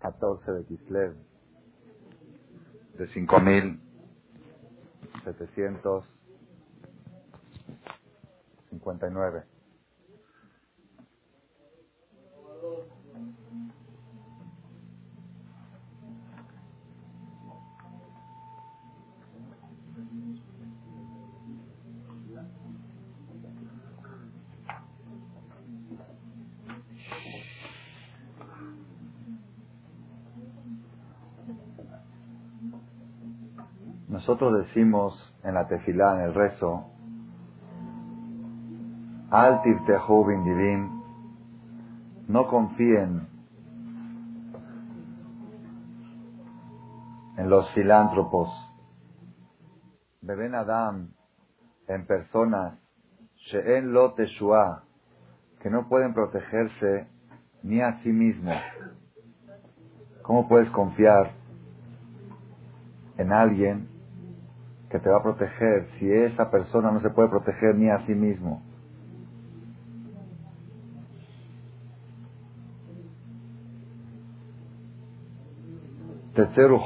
14 de Kislev de 5759. Nosotros decimos en la tefilá, en el rezo, Al divin, no confíen en los filántropos. Beben Adam en personas, She'en lo que no pueden protegerse ni a sí mismos. ¿Cómo puedes confiar en alguien que te va a proteger si esa persona no se puede proteger ni a sí mismo. Tetzeru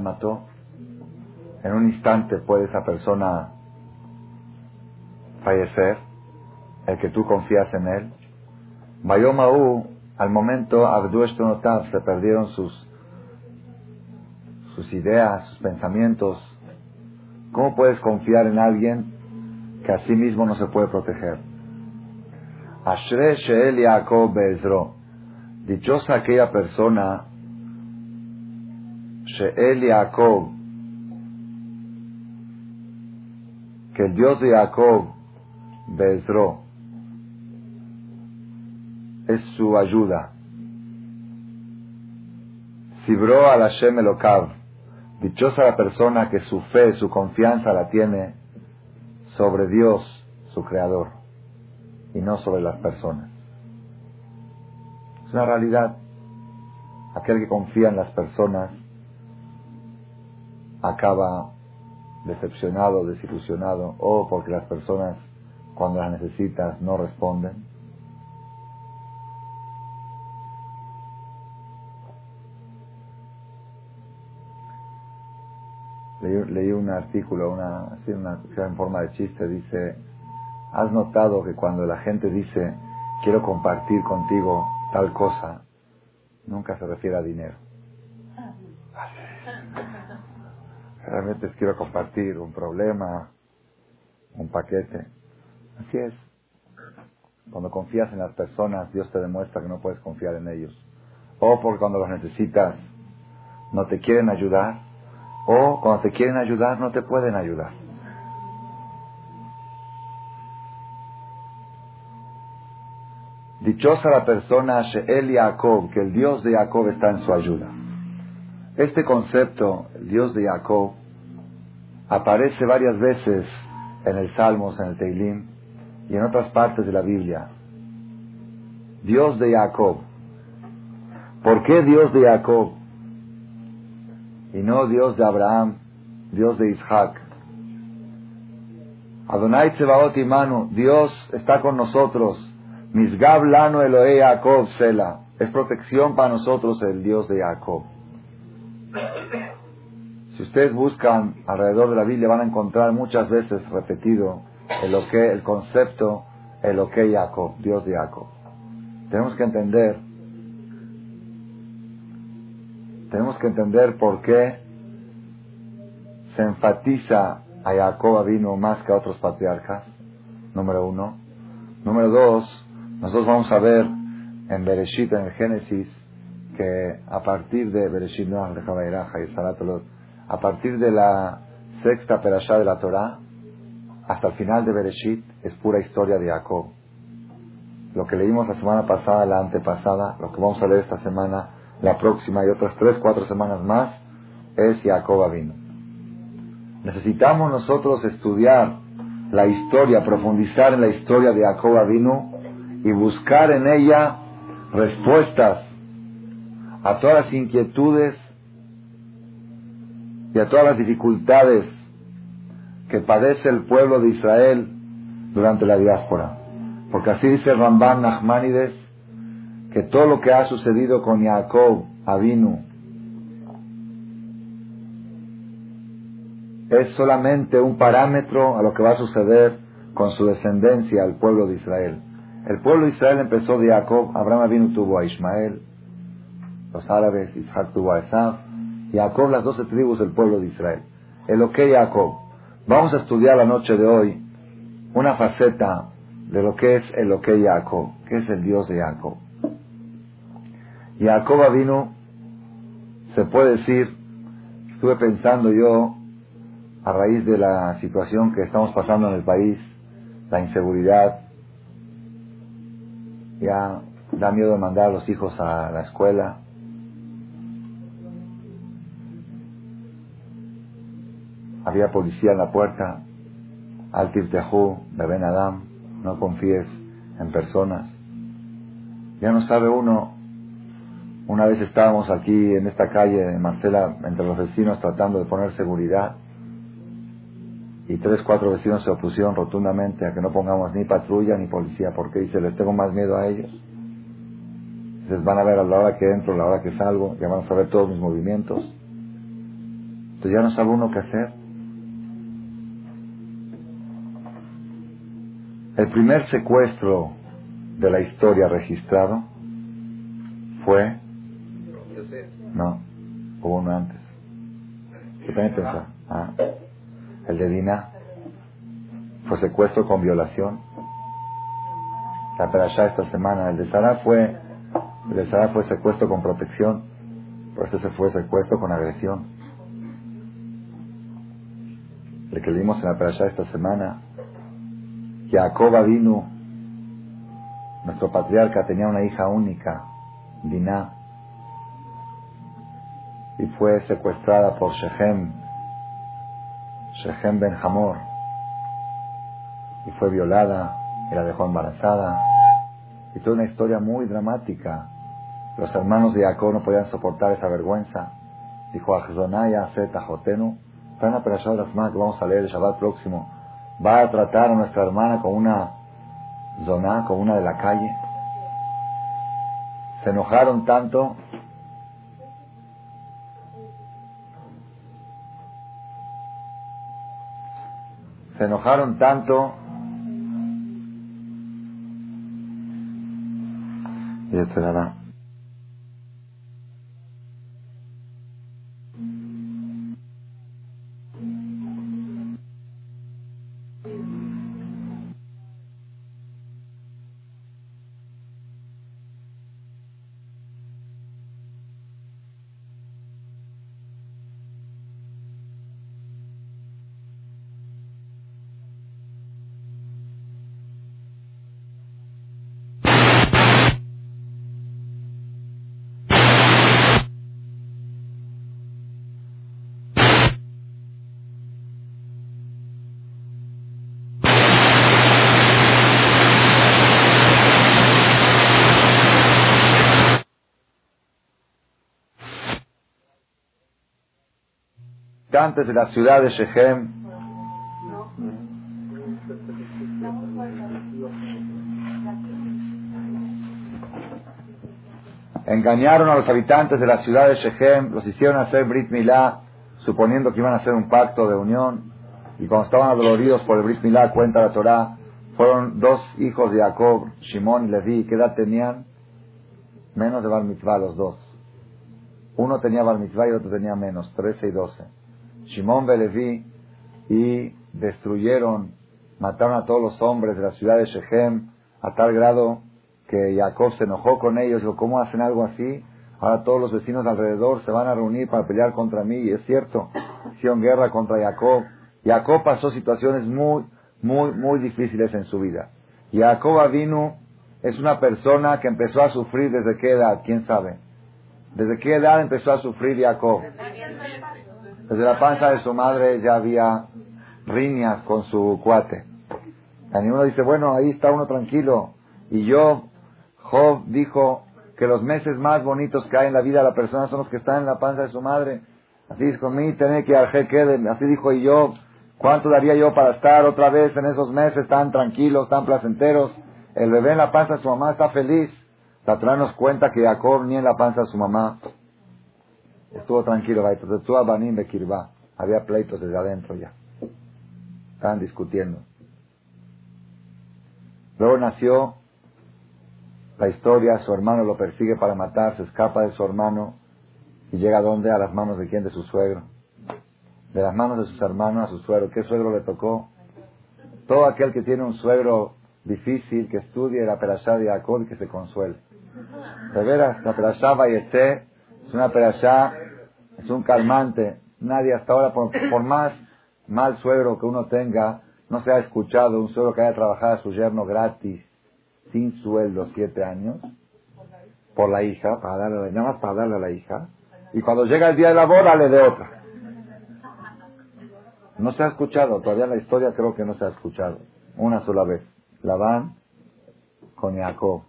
mató. En un instante puede esa persona fallecer, el que tú confías en él. Bayomaú, al momento, Abdu se perdieron sus, sus ideas, sus pensamientos, ¿Cómo puedes confiar en alguien que a sí mismo no se puede proteger? Ashre Sheel Yaakov Bezro. Dichosa aquella persona, Sheel Yaakov, que el Dios de Jacob, Bezro, es su ayuda. Sibro al Hashem Elokav, Dichosa la persona que su fe, su confianza la tiene sobre Dios, su creador, y no sobre las personas. Es una realidad. Aquel que confía en las personas acaba decepcionado, desilusionado, o porque las personas cuando las necesitas no responden, leí, un artículo, una, en forma de chiste, dice, ¿has notado que cuando la gente dice, quiero compartir contigo tal cosa, nunca se refiere a dinero? Realmente quiero compartir un problema, un paquete. Así es. Cuando confías en las personas, Dios te demuestra que no puedes confiar en ellos. O porque cuando los necesitas, no te quieren ayudar, o cuando te quieren ayudar no te pueden ayudar. Dichosa la persona She'el Yaakov, que el Dios de Jacob está en su ayuda. Este concepto, el Dios de Jacob, aparece varias veces en el Salmos, en el Teilim y en otras partes de la Biblia. Dios de Jacob. ¿Por qué Dios de Jacob? Y no Dios de Abraham, Dios de Isaac. Adonai Tsebaot Imanu, Dios está con nosotros. Misgab Lano Elohe Jacob Sela. Es protección para nosotros el Dios de Jacob. Si ustedes buscan alrededor de la Biblia van a encontrar muchas veces repetido el, el concepto Elohe Jacob, Dios de Jacob. Tenemos que entender tenemos que entender por qué se enfatiza a Jacob vino más que a otros patriarcas, número uno. Número dos, nosotros vamos a ver en Bereshit, en el Génesis, que a partir de Bereshit, no, y a partir de la sexta perashá de la Torah, hasta el final de Bereshit, es pura historia de Jacob. Lo que leímos la semana pasada, la antepasada, lo que vamos a leer esta semana, la próxima y otras tres, cuatro semanas más, es Jacob vino. Necesitamos nosotros estudiar la historia, profundizar en la historia de Jacob vino y buscar en ella respuestas a todas las inquietudes y a todas las dificultades que padece el pueblo de Israel durante la diáspora. Porque así dice Ramban Nachmanides, que todo lo que ha sucedido con Jacob, Avinu, es solamente un parámetro a lo que va a suceder con su descendencia al pueblo de Israel. El pueblo de Israel empezó de Jacob, Abraham Avinu tuvo a Ismael, los árabes, Isaac tuvo a Esaf, Jacob las doce tribus del pueblo de Israel. El ok Jacob. Vamos a estudiar la noche de hoy una faceta de lo que es el Jacob, que es el Dios de Jacob. Jacob vino, se puede decir, estuve pensando yo, a raíz de la situación que estamos pasando en el país, la inseguridad, ya da miedo de mandar a los hijos a la escuela. Había policía en la puerta. Al Tirtejú, Ben Adam, no confíes en personas. Ya no sabe uno. Una vez estábamos aquí en esta calle de Marcela, entre los vecinos, tratando de poner seguridad y tres, cuatro vecinos se opusieron rotundamente a que no pongamos ni patrulla ni policía, porque dice, les tengo más miedo a ellos. Les van a ver a la hora que entro, a la hora que salgo, ya van a saber todos mis movimientos. Entonces ya no sabe uno qué hacer. El primer secuestro de la historia registrado fue... No, hubo uno antes. ¿Qué también? Ah el de Dina, fue secuestro con violación. La perashá esta semana, el de Sara fue, el de Sara fue secuestro con protección, por eso se fue secuestro con agresión. El que vimos en la perashá esta semana, Jacob vino, nuestro patriarca tenía una hija única, Dinah, y fue secuestrada por Shechem, Shechem Ben Hamor, y fue violada y la dejó embarazada. Y toda una historia muy dramática. Los hermanos de Jacob no podían soportar esa vergüenza. Dijo a Zeta Zeta Jotenu, la de las manos que vamos a leer el Shabbat próximo. Va a tratar a nuestra hermana con una zona, con una de la calle. Se enojaron tanto se enojaron tanto y etcétera. Antes de la ciudad de Shechem. Engañaron a los habitantes de la ciudad de Shechem, los hicieron hacer Brit Milá, suponiendo que iban a hacer un pacto de unión. Y cuando estaban adoloridos por el Brit Milá, cuenta la Torah, fueron dos hijos de Jacob, Shimon y Levi. ¿Qué edad tenían? Menos de Bar Mitzvah los dos. Uno tenía Bar Mitzvah y otro tenía menos, 13 y 12. Shimon Belevi y destruyeron, mataron a todos los hombres de la ciudad de Shechem a tal grado que Jacob se enojó con ellos. Dijo, ¿cómo hacen algo así? Ahora todos los vecinos alrededor se van a reunir para pelear contra mí. Y es cierto, hicieron guerra contra Jacob. Jacob pasó situaciones muy, muy, muy difíciles en su vida. Jacob vino es una persona que empezó a sufrir desde qué edad, quién sabe. ¿Desde qué edad empezó a sufrir Jacob? Desde la panza de su madre ya había riñas con su cuate. Y uno dice, bueno, ahí está uno tranquilo. Y yo, Job dijo que los meses más bonitos que hay en la vida de la persona son los que están en la panza de su madre. Así dijo, mí tener que queden. Así dijo y yo, ¿cuánto daría yo para estar otra vez en esos meses tan tranquilos, tan placenteros? El bebé en la panza de su mamá está feliz. La nos cuenta que Jacob ni en la panza de su mamá estuvo tranquilo. Había pleitos desde adentro ya. Estaban discutiendo. Luego nació la historia, su hermano lo persigue para matar, se escapa de su hermano y llega a dónde? A las manos de quién? De su suegro. De las manos de sus hermanos a su suegro. ¿Qué suegro le tocó? Todo aquel que tiene un suegro difícil, que estudie la perashá de Jacob y que se consuele. De veras, la perashá Vayete es una perashá, es un calmante. Nadie hasta ahora, por, más mal suegro que uno tenga, no se ha escuchado un suegro que haya trabajado a su yerno gratis, sin sueldo, siete años, por la hija, para darle, nada más para darle a la hija, y cuando llega el día de la boda le de otra. No se ha escuchado, todavía la historia creo que no se ha escuchado, una sola vez. Labán con Jacob.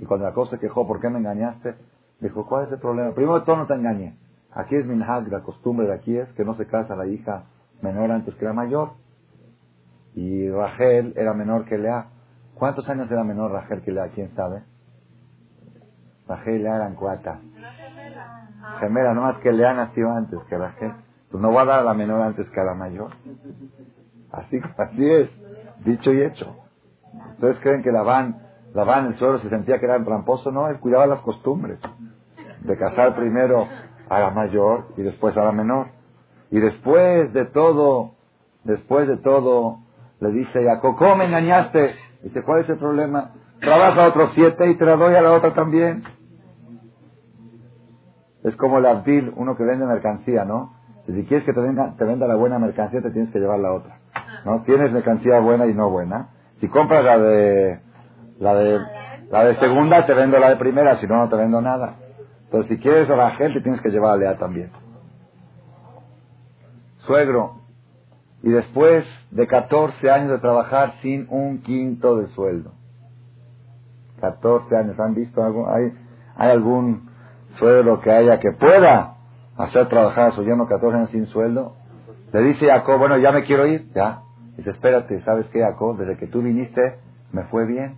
Y cuando Jacob se quejó, ¿por qué me engañaste? Dijo, ¿cuál es el problema? Primero todo no te engañé. Aquí es minhag, la costumbre de aquí es que no se casa la hija menor antes que la mayor. Y Rachel era menor que Lea. ¿Cuántos años era menor Rachel que Lea? ¿Quién sabe? Rachel y Lea eran cuatro. Gemela, no más que Lea nació antes que Rachel. Pues no va a dar a la menor antes que a la mayor. Así, así es. Dicho y hecho. ¿Ustedes creen que Labán, Labán, el suelo se sentía que era tramposo? No, él cuidaba las costumbres. De casar primero a la mayor y después a la menor. Y después de todo, después de todo, le dice Jacob, ¿cómo me engañaste? Dice, ¿cuál es el problema? Trabaja otros siete y te la doy a la otra también. Es como el Abdil, uno que vende mercancía, ¿no? Si quieres que te, venga, te venda la buena mercancía, te tienes que llevar la otra. ¿no? Tienes mercancía buena y no buena. Si compras la de, la de, la de segunda, te vendo la de primera, si no, no te vendo nada. Entonces, si quieres a la gente, tienes que llevar a Lea también. Suegro. Y después de 14 años de trabajar sin un quinto de sueldo. 14 años. ¿Han visto algo? ¿Hay, hay algún suegro que haya que pueda hacer trabajar a su yerno 14 años sin sueldo? Le dice Jacob, bueno, ya me quiero ir, ya. Dice, espérate, ¿sabes qué, Jacob? Desde que tú viniste, me fue bien.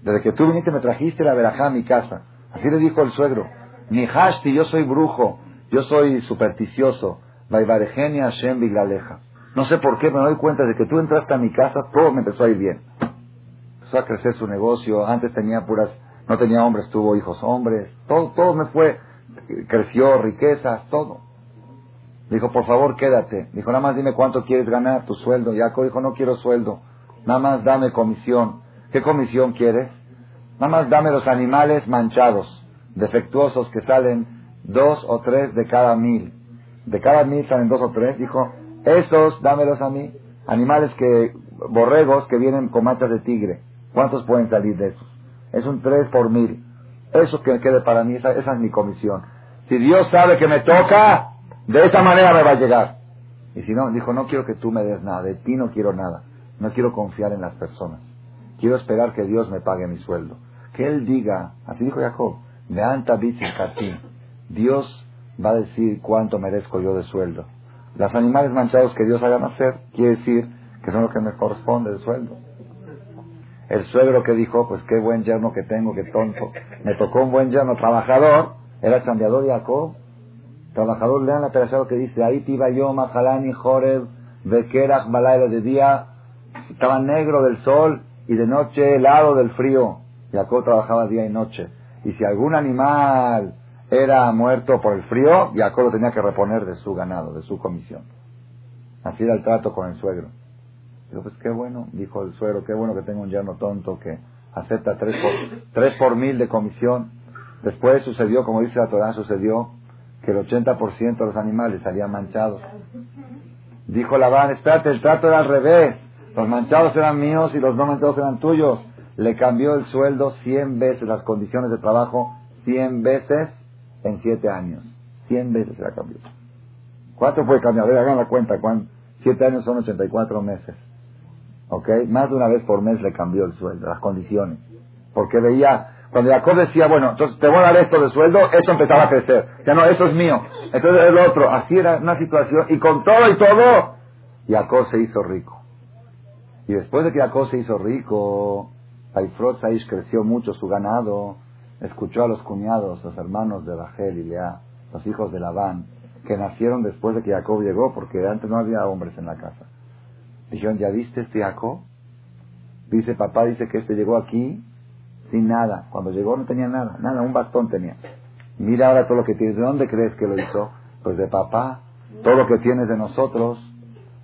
Desde que tú viniste, me trajiste la verajá a mi casa. Así le dijo el suegro. Ni hashti, yo soy brujo, yo soy supersticioso. Hashem No sé por qué, pero me doy cuenta de que tú entraste a mi casa, todo me empezó a ir bien. Empezó a crecer su negocio, antes tenía puras, no tenía hombres, tuvo hijos hombres, todo, todo me fue, creció, riquezas, todo. Dijo, por favor, quédate. Dijo, nada más dime cuánto quieres ganar, tu sueldo. Jacob dijo, no quiero sueldo. Nada más dame comisión. ¿Qué comisión quieres? Nada más dame los animales manchados, defectuosos, que salen dos o tres de cada mil. De cada mil salen dos o tres. Dijo, esos dámelos a mí. Animales que, borregos que vienen con manchas de tigre. ¿Cuántos pueden salir de esos? Es un tres por mil. Eso que quede para mí, esa es mi comisión. Si Dios sabe que me toca, de esa manera me va a llegar. Y si no, dijo, no quiero que tú me des nada, de ti no quiero nada. No quiero confiar en las personas. Quiero esperar que Dios me pague mi sueldo. Que Él diga, así dijo Jacob, me anta Dios va a decir cuánto merezco yo de sueldo. Los animales manchados que Dios haga nacer, quiere decir que son los que me corresponde de sueldo. El suegro que dijo, pues qué buen yerno que tengo, qué tonto. Me tocó un buen yerno trabajador, era cambiador Jacob, Trabajador, lean la perashá que dice, ahí tiba yo, Mahalani, Joreb, Bekerach, Balaila, de día estaba negro del sol y de noche helado del frío. Jacob trabajaba día y noche. Y si algún animal era muerto por el frío, Jacob lo tenía que reponer de su ganado, de su comisión. Así era el trato con el suegro. Dijo, pues qué bueno, dijo el suegro, qué bueno que tengo un yerno tonto que acepta tres por, tres por mil de comisión. Después sucedió, como dice la Torah, sucedió que el 80% de los animales salían manchados. Dijo Labán, espérate, el trato era al revés. Los manchados eran míos y los no manchados eran tuyos. Le cambió el sueldo 100 veces, las condiciones de trabajo 100 veces en 7 años. 100 veces se la cambió. ¿Cuánto puede cambiar? A ver, hagan la cuenta. 7 años son 84 meses. ¿Ok? Más de una vez por mes le cambió el sueldo, las condiciones. Porque veía cuando Jacob decía, bueno, entonces te voy a dar esto de sueldo, eso empezaba a crecer. Ya no, eso es mío. Entonces el otro. Así era una situación. Y con todo y todo, Jacob se hizo rico. Y después de que Jacob se hizo rico, Saifrot Saish creció mucho su ganado, escuchó a los cuñados, los hermanos de Rachel y Lea, los hijos de Labán, que nacieron después de que Jacob llegó, porque antes no había hombres en la casa. Dijeron, ¿ya viste este Jacob? Dice, papá dice que este llegó aquí sin nada. Cuando llegó no tenía nada, nada, un bastón tenía. Mira ahora todo lo que tienes. ¿De dónde crees que lo hizo? Pues de papá. Todo lo que tienes de nosotros.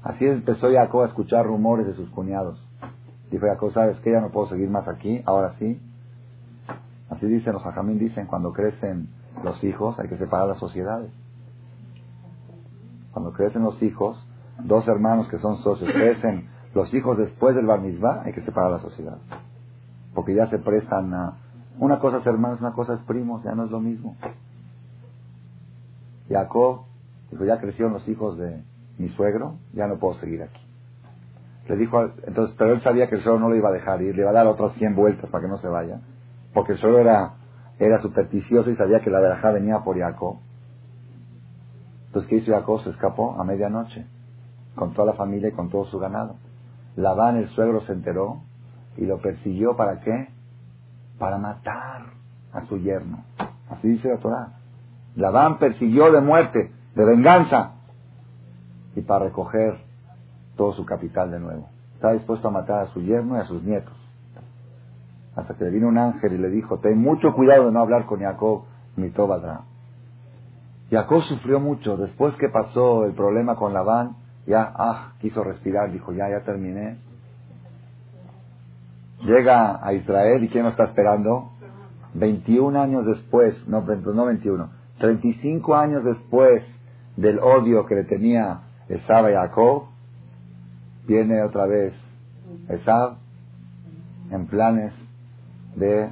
Así empezó Jacob a escuchar rumores de sus cuñados. Dijo Jacob, ¿sabes qué? Ya no puedo seguir más aquí. Ahora sí. Así dicen los ajamín, dicen, cuando crecen los hijos hay que separar las sociedades. Cuando crecen los hijos, dos hermanos que son socios, crecen los hijos después del bar hay que separar la sociedad. Porque ya se prestan a... Una cosa es hermanos, una cosa es primos, ya no es lo mismo. Jacob dijo, ya crecieron los hijos de mi suegro, ya no puedo seguir aquí. Le dijo, entonces, pero él sabía que el suegro no lo iba a dejar ir, le iba a dar otras 100 vueltas para que no se vaya. Porque el suegro era, era supersticioso y sabía que la verajá venía por Jacob. Entonces, ¿qué hizo Jacob? Se escapó a medianoche, con toda la familia y con todo su ganado. Labán, el suegro, se enteró y lo persiguió para qué? Para matar a su yerno. Así dice la Torah. Labán persiguió de muerte, de venganza, y para recoger todo su capital de nuevo. Estaba dispuesto a matar a su yerno y a sus nietos. Hasta que le vino un ángel y le dijo, ten mucho cuidado de no hablar con Jacob, ni Tobadra. Jacob sufrió mucho. Después que pasó el problema con Labán, ya, ah, quiso respirar, dijo, ya, ya terminé. Llega a Israel y ¿quién lo está esperando? 21 años después, no, no 21, 35 años después del odio que le tenía Esab a Jacob, viene otra vez Esab en planes de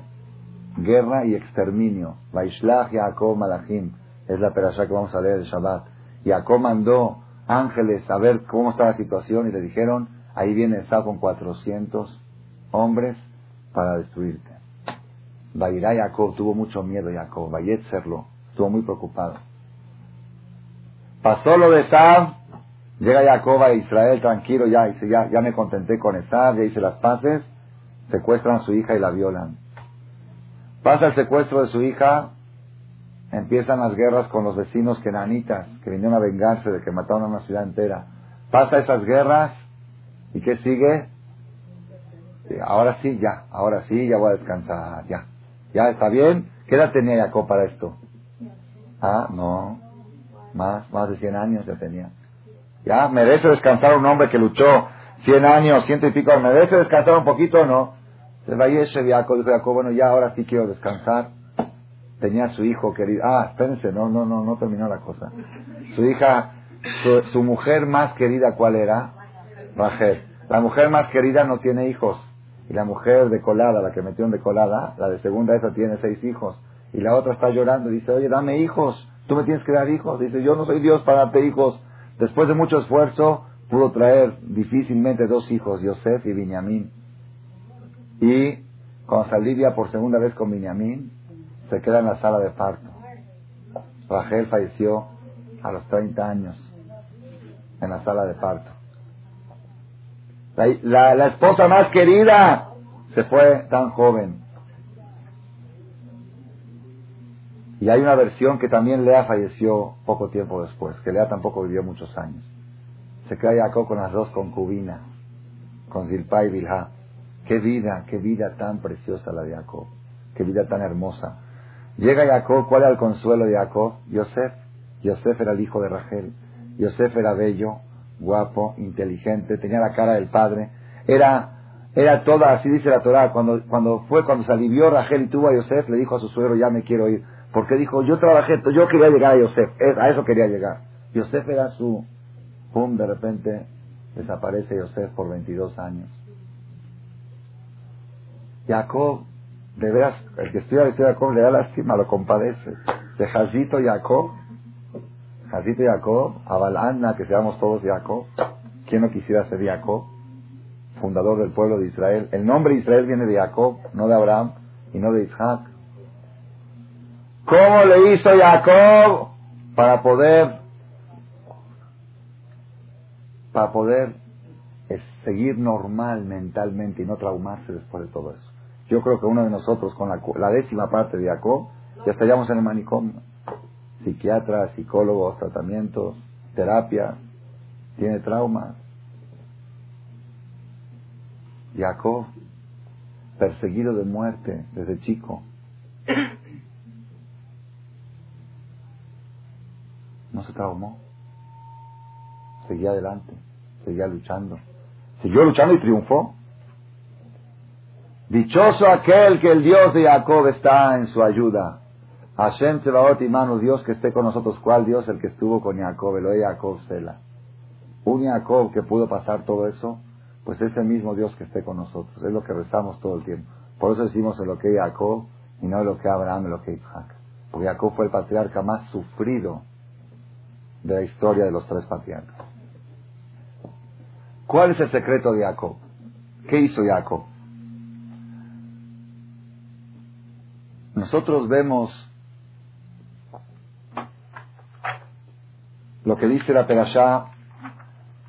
guerra y exterminio. Vaishlach Jacob Malachim, es la perashá que vamos a leer el Shabbat. Jacob mandó ángeles a ver cómo está la situación y le dijeron, ahí viene Esab con 400 hombres para destruirte. Vairá Jacob tuvo mucho miedo, Jacob, serlo, estuvo muy preocupado. Pasó lo de Esab, llega Jacob a Israel tranquilo, ya, dice, ya, ya me contenté con Esab, ya hice las paces, secuestran a su hija y la violan. Pasa el secuestro de su hija, empiezan las guerras con los vecinos kenanitas que vinieron a vengarse de que mataron a una ciudad entera. Pasa esas guerras y ¿qué sigue? ahora sí, ya, ahora sí, ya voy a descansar, ya. ¿Ya está bien? ¿Qué edad tenía Jacob para esto? Ah, no, más, más de 100 años ya tenía. Ya, merece descansar un hombre que luchó 100 años, ciento y pico, merece descansar un poquito o no. Se va Jacob, dijo Jacob, bueno, ya ahora sí quiero descansar tenía su hijo querido. Ah, espérense, no, no, no, no terminó la cosa. Su hija, su, mujer más querida, ¿cuál era? La mujer más querida no tiene hijos. Y la mujer de colada, la que metió de colada, la de segunda, esa tiene seis hijos. Y la otra está llorando y dice, oye, dame hijos. Tú me tienes que dar hijos. Dice, yo no soy Dios para darte hijos. Después de mucho esfuerzo, pudo traer difícilmente dos hijos, Yosef y Binyamin. Y cuando salía por segunda vez con Binyamin, se queda en la sala de parto. Rachel falleció a los 30 años en la sala de parto. La, esposa más querida se fue tan joven. Y hay una versión que también Lea falleció poco tiempo después, que Lea tampoco vivió muchos años. Se queda Jacob con las dos concubinas, con Zilpa y Bilha. Qué vida, qué vida tan preciosa la de Jacob, qué vida tan hermosa. Llega Jacob, ¿cuál era el consuelo de Jacob? Yosef. Yosef era el hijo de Rachel. Yosef era bello, guapo, inteligente, tenía la cara del padre. Era, era toda, así dice la Torah, cuando, cuando fue, cuando se alivió Rachel y tuvo a Yosef, le dijo a su suegro, ya me quiero ir. Porque dijo, yo trabajé, yo quería llegar a Yosef, a eso quería llegar. Yosef era su, pum, de repente desaparece Yosef por 22 años. Jacob de veras, el que estudia la historia de Jacob le da lástima, lo compadece. De Jazito Jacob, Jazito Jacob, a Balanna, que seamos todos Jacob. ¿Quién no quisiera ser Jacob? Fundador del pueblo de Israel. El nombre Israel viene de Jacob, no de Abraham y no de Isaac. ¿Cómo le hizo Jacob para poder, para poder seguir normal mentalmente y no traumarse después de todo eso? Yo creo que uno de nosotros, con la, décima parte de Jacob, ya estaríamos en el manicomio. Psiquiatras, psicólogos, tratamientos, terapia, tiene traumas. Jacob, perseguido de muerte desde chico. Se traumó. Seguía adelante, seguía luchando. Siguió luchando y triunfó. Dichoso aquel que el Dios de Jacob está en su ayuda. Hashem y mano Dios que esté con nosotros. ¿Cuál Dios? El que estuvo con Jacob, el de Jacob Sela. Un Jacob que pudo pasar todo eso, pues ese mismo Dios que esté con nosotros. Es lo que rezamos todo el tiempo. Por eso decimos en lo que Jacob y no en lo que Abraham, en lo que Isaac. Porque Jacob fue el patriarca más sufrido de la historia de los tres patriarcas. ¿Cuál es el secreto de Jacob? ¿Qué hizo Jacob? Nosotros vemos lo que dice la Perashá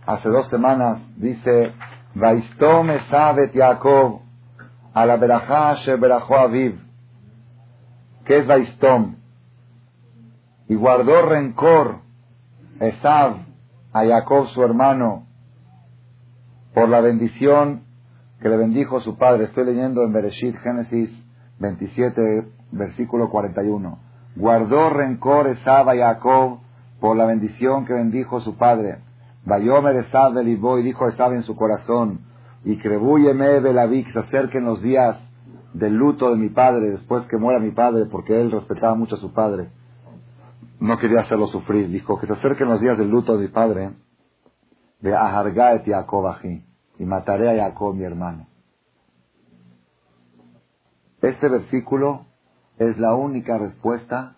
hace dos semanas, dice, Vaistom Esabet Jacob a la Berajá Berajó Aviv. ¿Qué es Vaistom? Y guardó rencor Esav a Jacob su hermano por la bendición que le bendijo su padre. Estoy leyendo en Bereshit, Génesis 27, versículo 41. Guardó rencor Esav a Jacob por la bendición que bendijo su padre. Vayomer Esav del y dijo Esav en su corazón, y crebúyeme Belaví, que se acerquen los días del luto de mi padre, después que muera mi padre, porque él respetaba mucho a su padre. No quería hacerlo sufrir. Dijo que se acerquen los días del luto de mi padre, de Ahargaet Jacob y mataré a Jacob, mi hermano. Este versículo es la única respuesta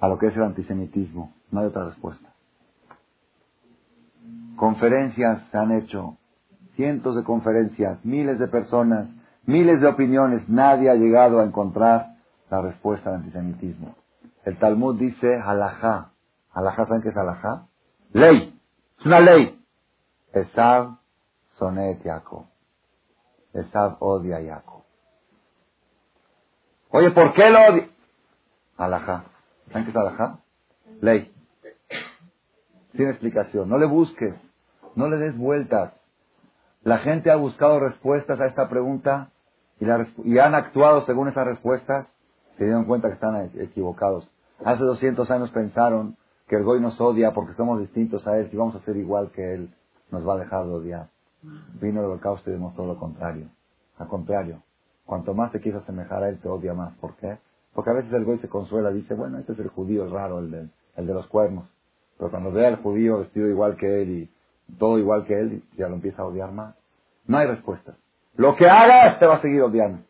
a lo que es el antisemitismo. No hay otra respuesta. Conferencias se han hecho, cientos de conferencias, miles de personas, miles de opiniones. Nadie ha llegado a encontrar la respuesta al antisemitismo. El Talmud dice halajá. Halajá, ¿saben qué es halajá? Ley. Es una ley. Esav sonet Jacob. Esav odia a Jacob. Oye, ¿por qué lo odia? Alajá. ¿Saben qué es? Ley. Sin explicación. No le busques. No le des vueltas. La gente ha buscado respuestas a esta pregunta y, y han actuado según esas respuestas. Se dieron cuenta que están equivocados. Hace 200 años pensaron que el Goy nos odia porque somos distintos a él. Si vamos a ser igual que él, nos va a dejar de odiar. Vino el holocausto y demostró lo contrario. Al contrario, cuanto más te quieres asemejar a él, te odia más. ¿Por qué? Porque a veces el Goy se consuela, dice, bueno, este es el judío raro, el de, el de los cuernos. Pero cuando ve al judío vestido igual que él y todo igual que él, ya lo empieza a odiar más. No hay respuesta. Lo que hagas te va a seguir odiando.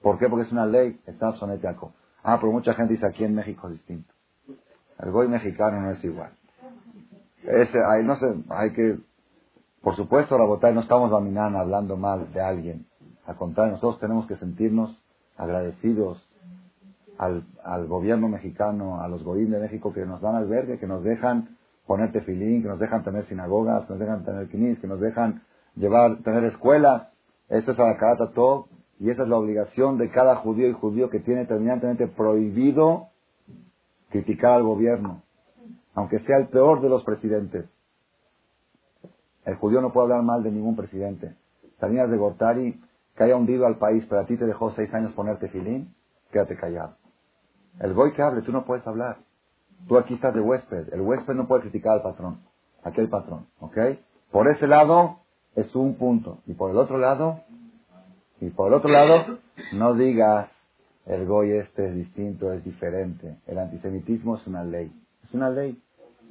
¿Por qué? Porque es una ley, está sonetiaco. Ah, pero mucha gente dice aquí en México es distinto. El goy mexicano no es igual. Ese, hay, no sé, hay que, por supuesto, Rabotay, no estamos dominando hablando mal de alguien. Al contrario, nosotros tenemos que sentirnos agradecidos al, al gobierno mexicano, a los gobiernos de México que nos dan albergue, que nos dejan poner tefilín, que nos dejan tener sinagogas, que nos dejan tener quinis, que nos dejan llevar, tener escuelas. Esto es a todo y esa es la obligación de cada judío y judío que tiene terminantemente prohibido criticar al gobierno, aunque sea el peor de los presidentes. El judío no puede hablar mal de ningún presidente. Salinas de Gortari, que haya hundido al país, pero a ti te dejó seis años ponerte filín, quédate callado. El goy que hable, tú no puedes hablar. Tú aquí estás de huésped. El huésped no puede criticar al patrón. Aquel patrón. ¿Ok? Por ese lado es un punto. Y por el otro lado, y por otro lado, no digas el goy este es distinto, es diferente. El antisemitismo es una ley. Es una ley.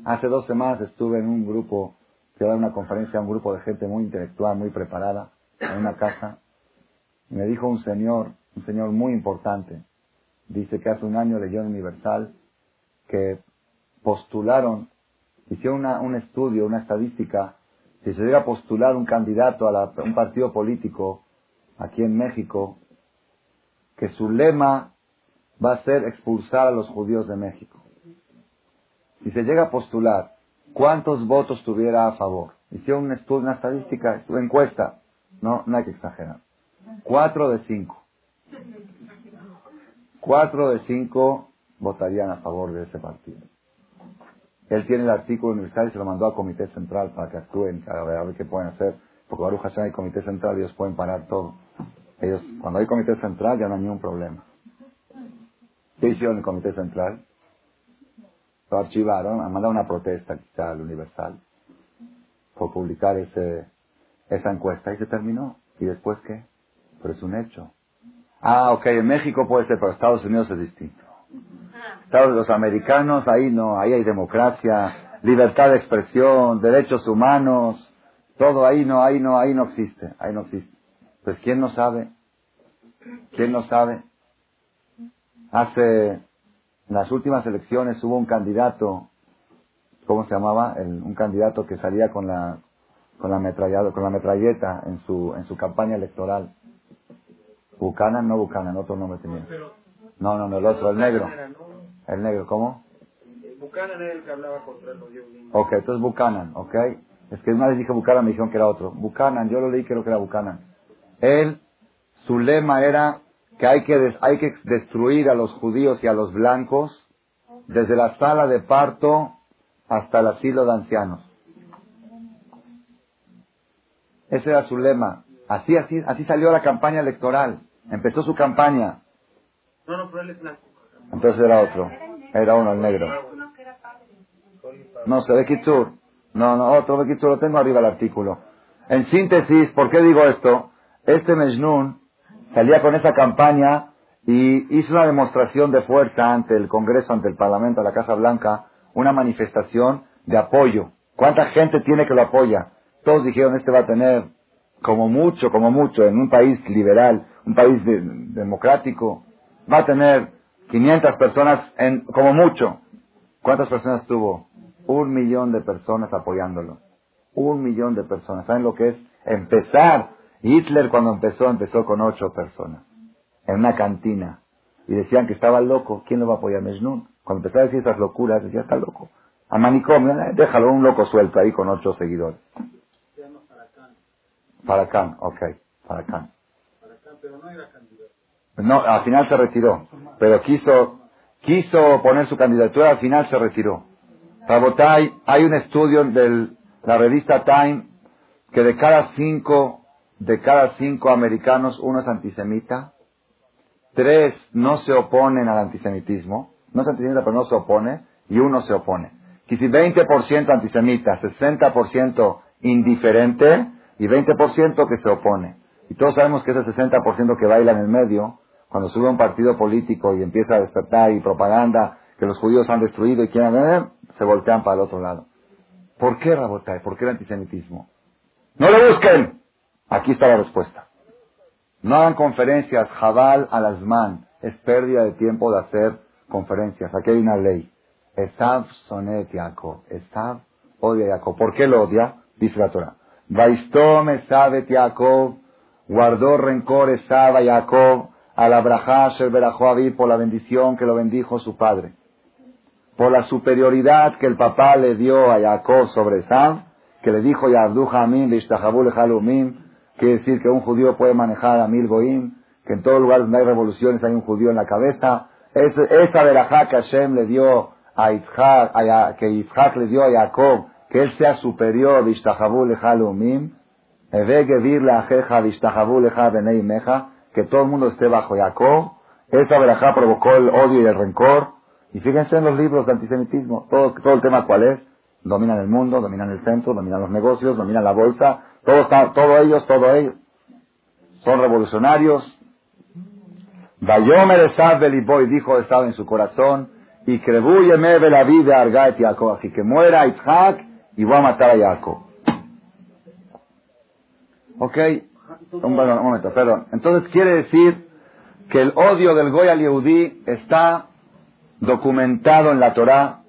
Hace dos semanas estuve en un grupo, que dar una conferencia un grupo de gente muy intelectual, muy preparada, en una casa. Y me dijo un señor, un señor muy importante, dice que hace un año leyó en Universal que postularon, hicieron un estudio, una estadística, si se llega a postular un candidato a un partido político aquí en México, que su lema va a ser expulsar a los judíos de México. Si se llega a postular, ¿cuántos votos tuviera a favor? Hicieron un estudio, una estadística, una encuesta. No, no hay que exagerar. Cuatro de cinco. Cuatro de cinco votarían a favor de ese partido. Él tiene el artículo universal y se lo mandó al Comité Central para que actúen, a ver, qué pueden hacer. Porque Baruch Hashem hay Comité Central, ellos pueden parar todo. Ellos, cuando hay Comité Central ya no hay ningún problema. ¿Qué hicieron el Comité Central? Lo archivaron, han mandado una protesta quizá al Universal por publicar ese, esa encuesta y se terminó. ¿Y después qué? Pero es un hecho. Ah, ok, en México puede ser, pero Estados Unidos es distinto. Estados, los americanos, ahí no, ahí hay democracia, libertad de expresión, derechos humanos, todo ahí no, ahí no, ahí no existe, ahí no existe. Pues ¿quién no sabe? ¿Quién no sabe? Hace, en las últimas elecciones hubo un candidato, ¿cómo se llamaba? un candidato que salía con la, con la ametrallado, con la metralleta en su, en su campaña electoral. Buchanan, no Buchanan, otro nombre tenía. No, no, no, el otro, el negro. El negro, ¿cómo? Buchanan era el que hablaba contra los Ok, entonces Buchanan, ok. Es que una vez dije Buchanan, me dijeron que era otro. Buchanan, yo lo leí, creo que era Buchanan. Él, su lema era que hay que, hay que destruir a los judíos y a los blancos desde la sala de parto hasta el asilo de ancianos. Ese era su lema. Así, así, así salió la campaña electoral. Empezó su campaña. No, no, pero él es blanco. Entonces era otro. Era uno, el negro. No, se ve Kitsur. No, no, otro Kitsur. Lo tengo arriba el artículo. En síntesis, ¿por qué digo esto? Este Mejnun salía con esa campaña y hizo una demostración de fuerza ante el Congreso, ante el Parlamento, la Casa Blanca, una manifestación de apoyo. ¿Cuánta gente tiene que lo apoya? Todos dijeron, este va a tener como mucho, como mucho, en un país liberal, un país democrático, va a tener 500 personas en, como mucho. ¿Cuántas personas tuvo? Un millón de personas apoyándolo. Un millón de personas. ¿Saben lo que es? Empezar. Hitler cuando empezó, empezó con ocho personas. En una cantina. Y decían que estaba loco. ¿Quién lo va a apoyar? Mejnun. Cuando empezó a decir esas locuras, decía, está loco. A manicomio, eh, déjalo un loco suelto ahí con ocho seguidores. Se llama ok. Faracán, pero no era candidato. No, al final se retiró, pero quiso, quiso poner su candidatura, al final se retiró. Rabotay, hay un estudio de la revista Time que de cada cinco, de cada cinco americanos, uno es antisemita, tres no se oponen al antisemitismo, no es antisemita pero no se opone, y uno se opone. Y si 20% antisemita, 60% indiferente y 20% que se opone. Y todos sabemos que ese 60% que baila en el medio cuando sube un partido político y empieza a despertar y propaganda que los judíos han destruido y quieren se voltean para el otro lado. ¿Por qué Rabotai? ¿Por qué el antisemitismo? ¡No lo busquen! Aquí está la respuesta. No hagan conferencias, Jabal al-Azman. Es pérdida de tiempo de hacer conferencias. Aquí hay una ley. Esav sonet Yaakov. Esav odia Jacob. ¿Por qué lo odia? Dice la Torah. Vaistom Esav Yaakov. Guardó rencor Esav a Jacob a la braja por la bendición que lo bendijo su padre, por la superioridad que el papá le dio a Jacob sobre Sam, que le dijo Yabdu Hamim, Halumim, quiere decir que un judío puede manejar a mil goim, que en todo lugar donde hay revoluciones hay un judío en la cabeza. Es, esa verajá que Hashem le dio a Yitzhak, a, que Yitzhak le dio a Jacob, que él sea superior, que todo el mundo esté bajo Jacob. Esa verajá provocó el odio y el rencor. Y fíjense en los libros de antisemitismo, todo, todo el tema cuál es. Dominan el mundo, dominan el centro, dominan los negocios, dominan la bolsa. Todos, todo ellos, todo ellos. Son revolucionarios. Vayomer Boy dijo estaba en su corazón, y crebúyeme de la vida Jacob, así que muera Isaac y voy a matar a Jacob. Ok, un, momento, perdón. Entonces quiere decir que el odio del Goy al está documentado en la Torá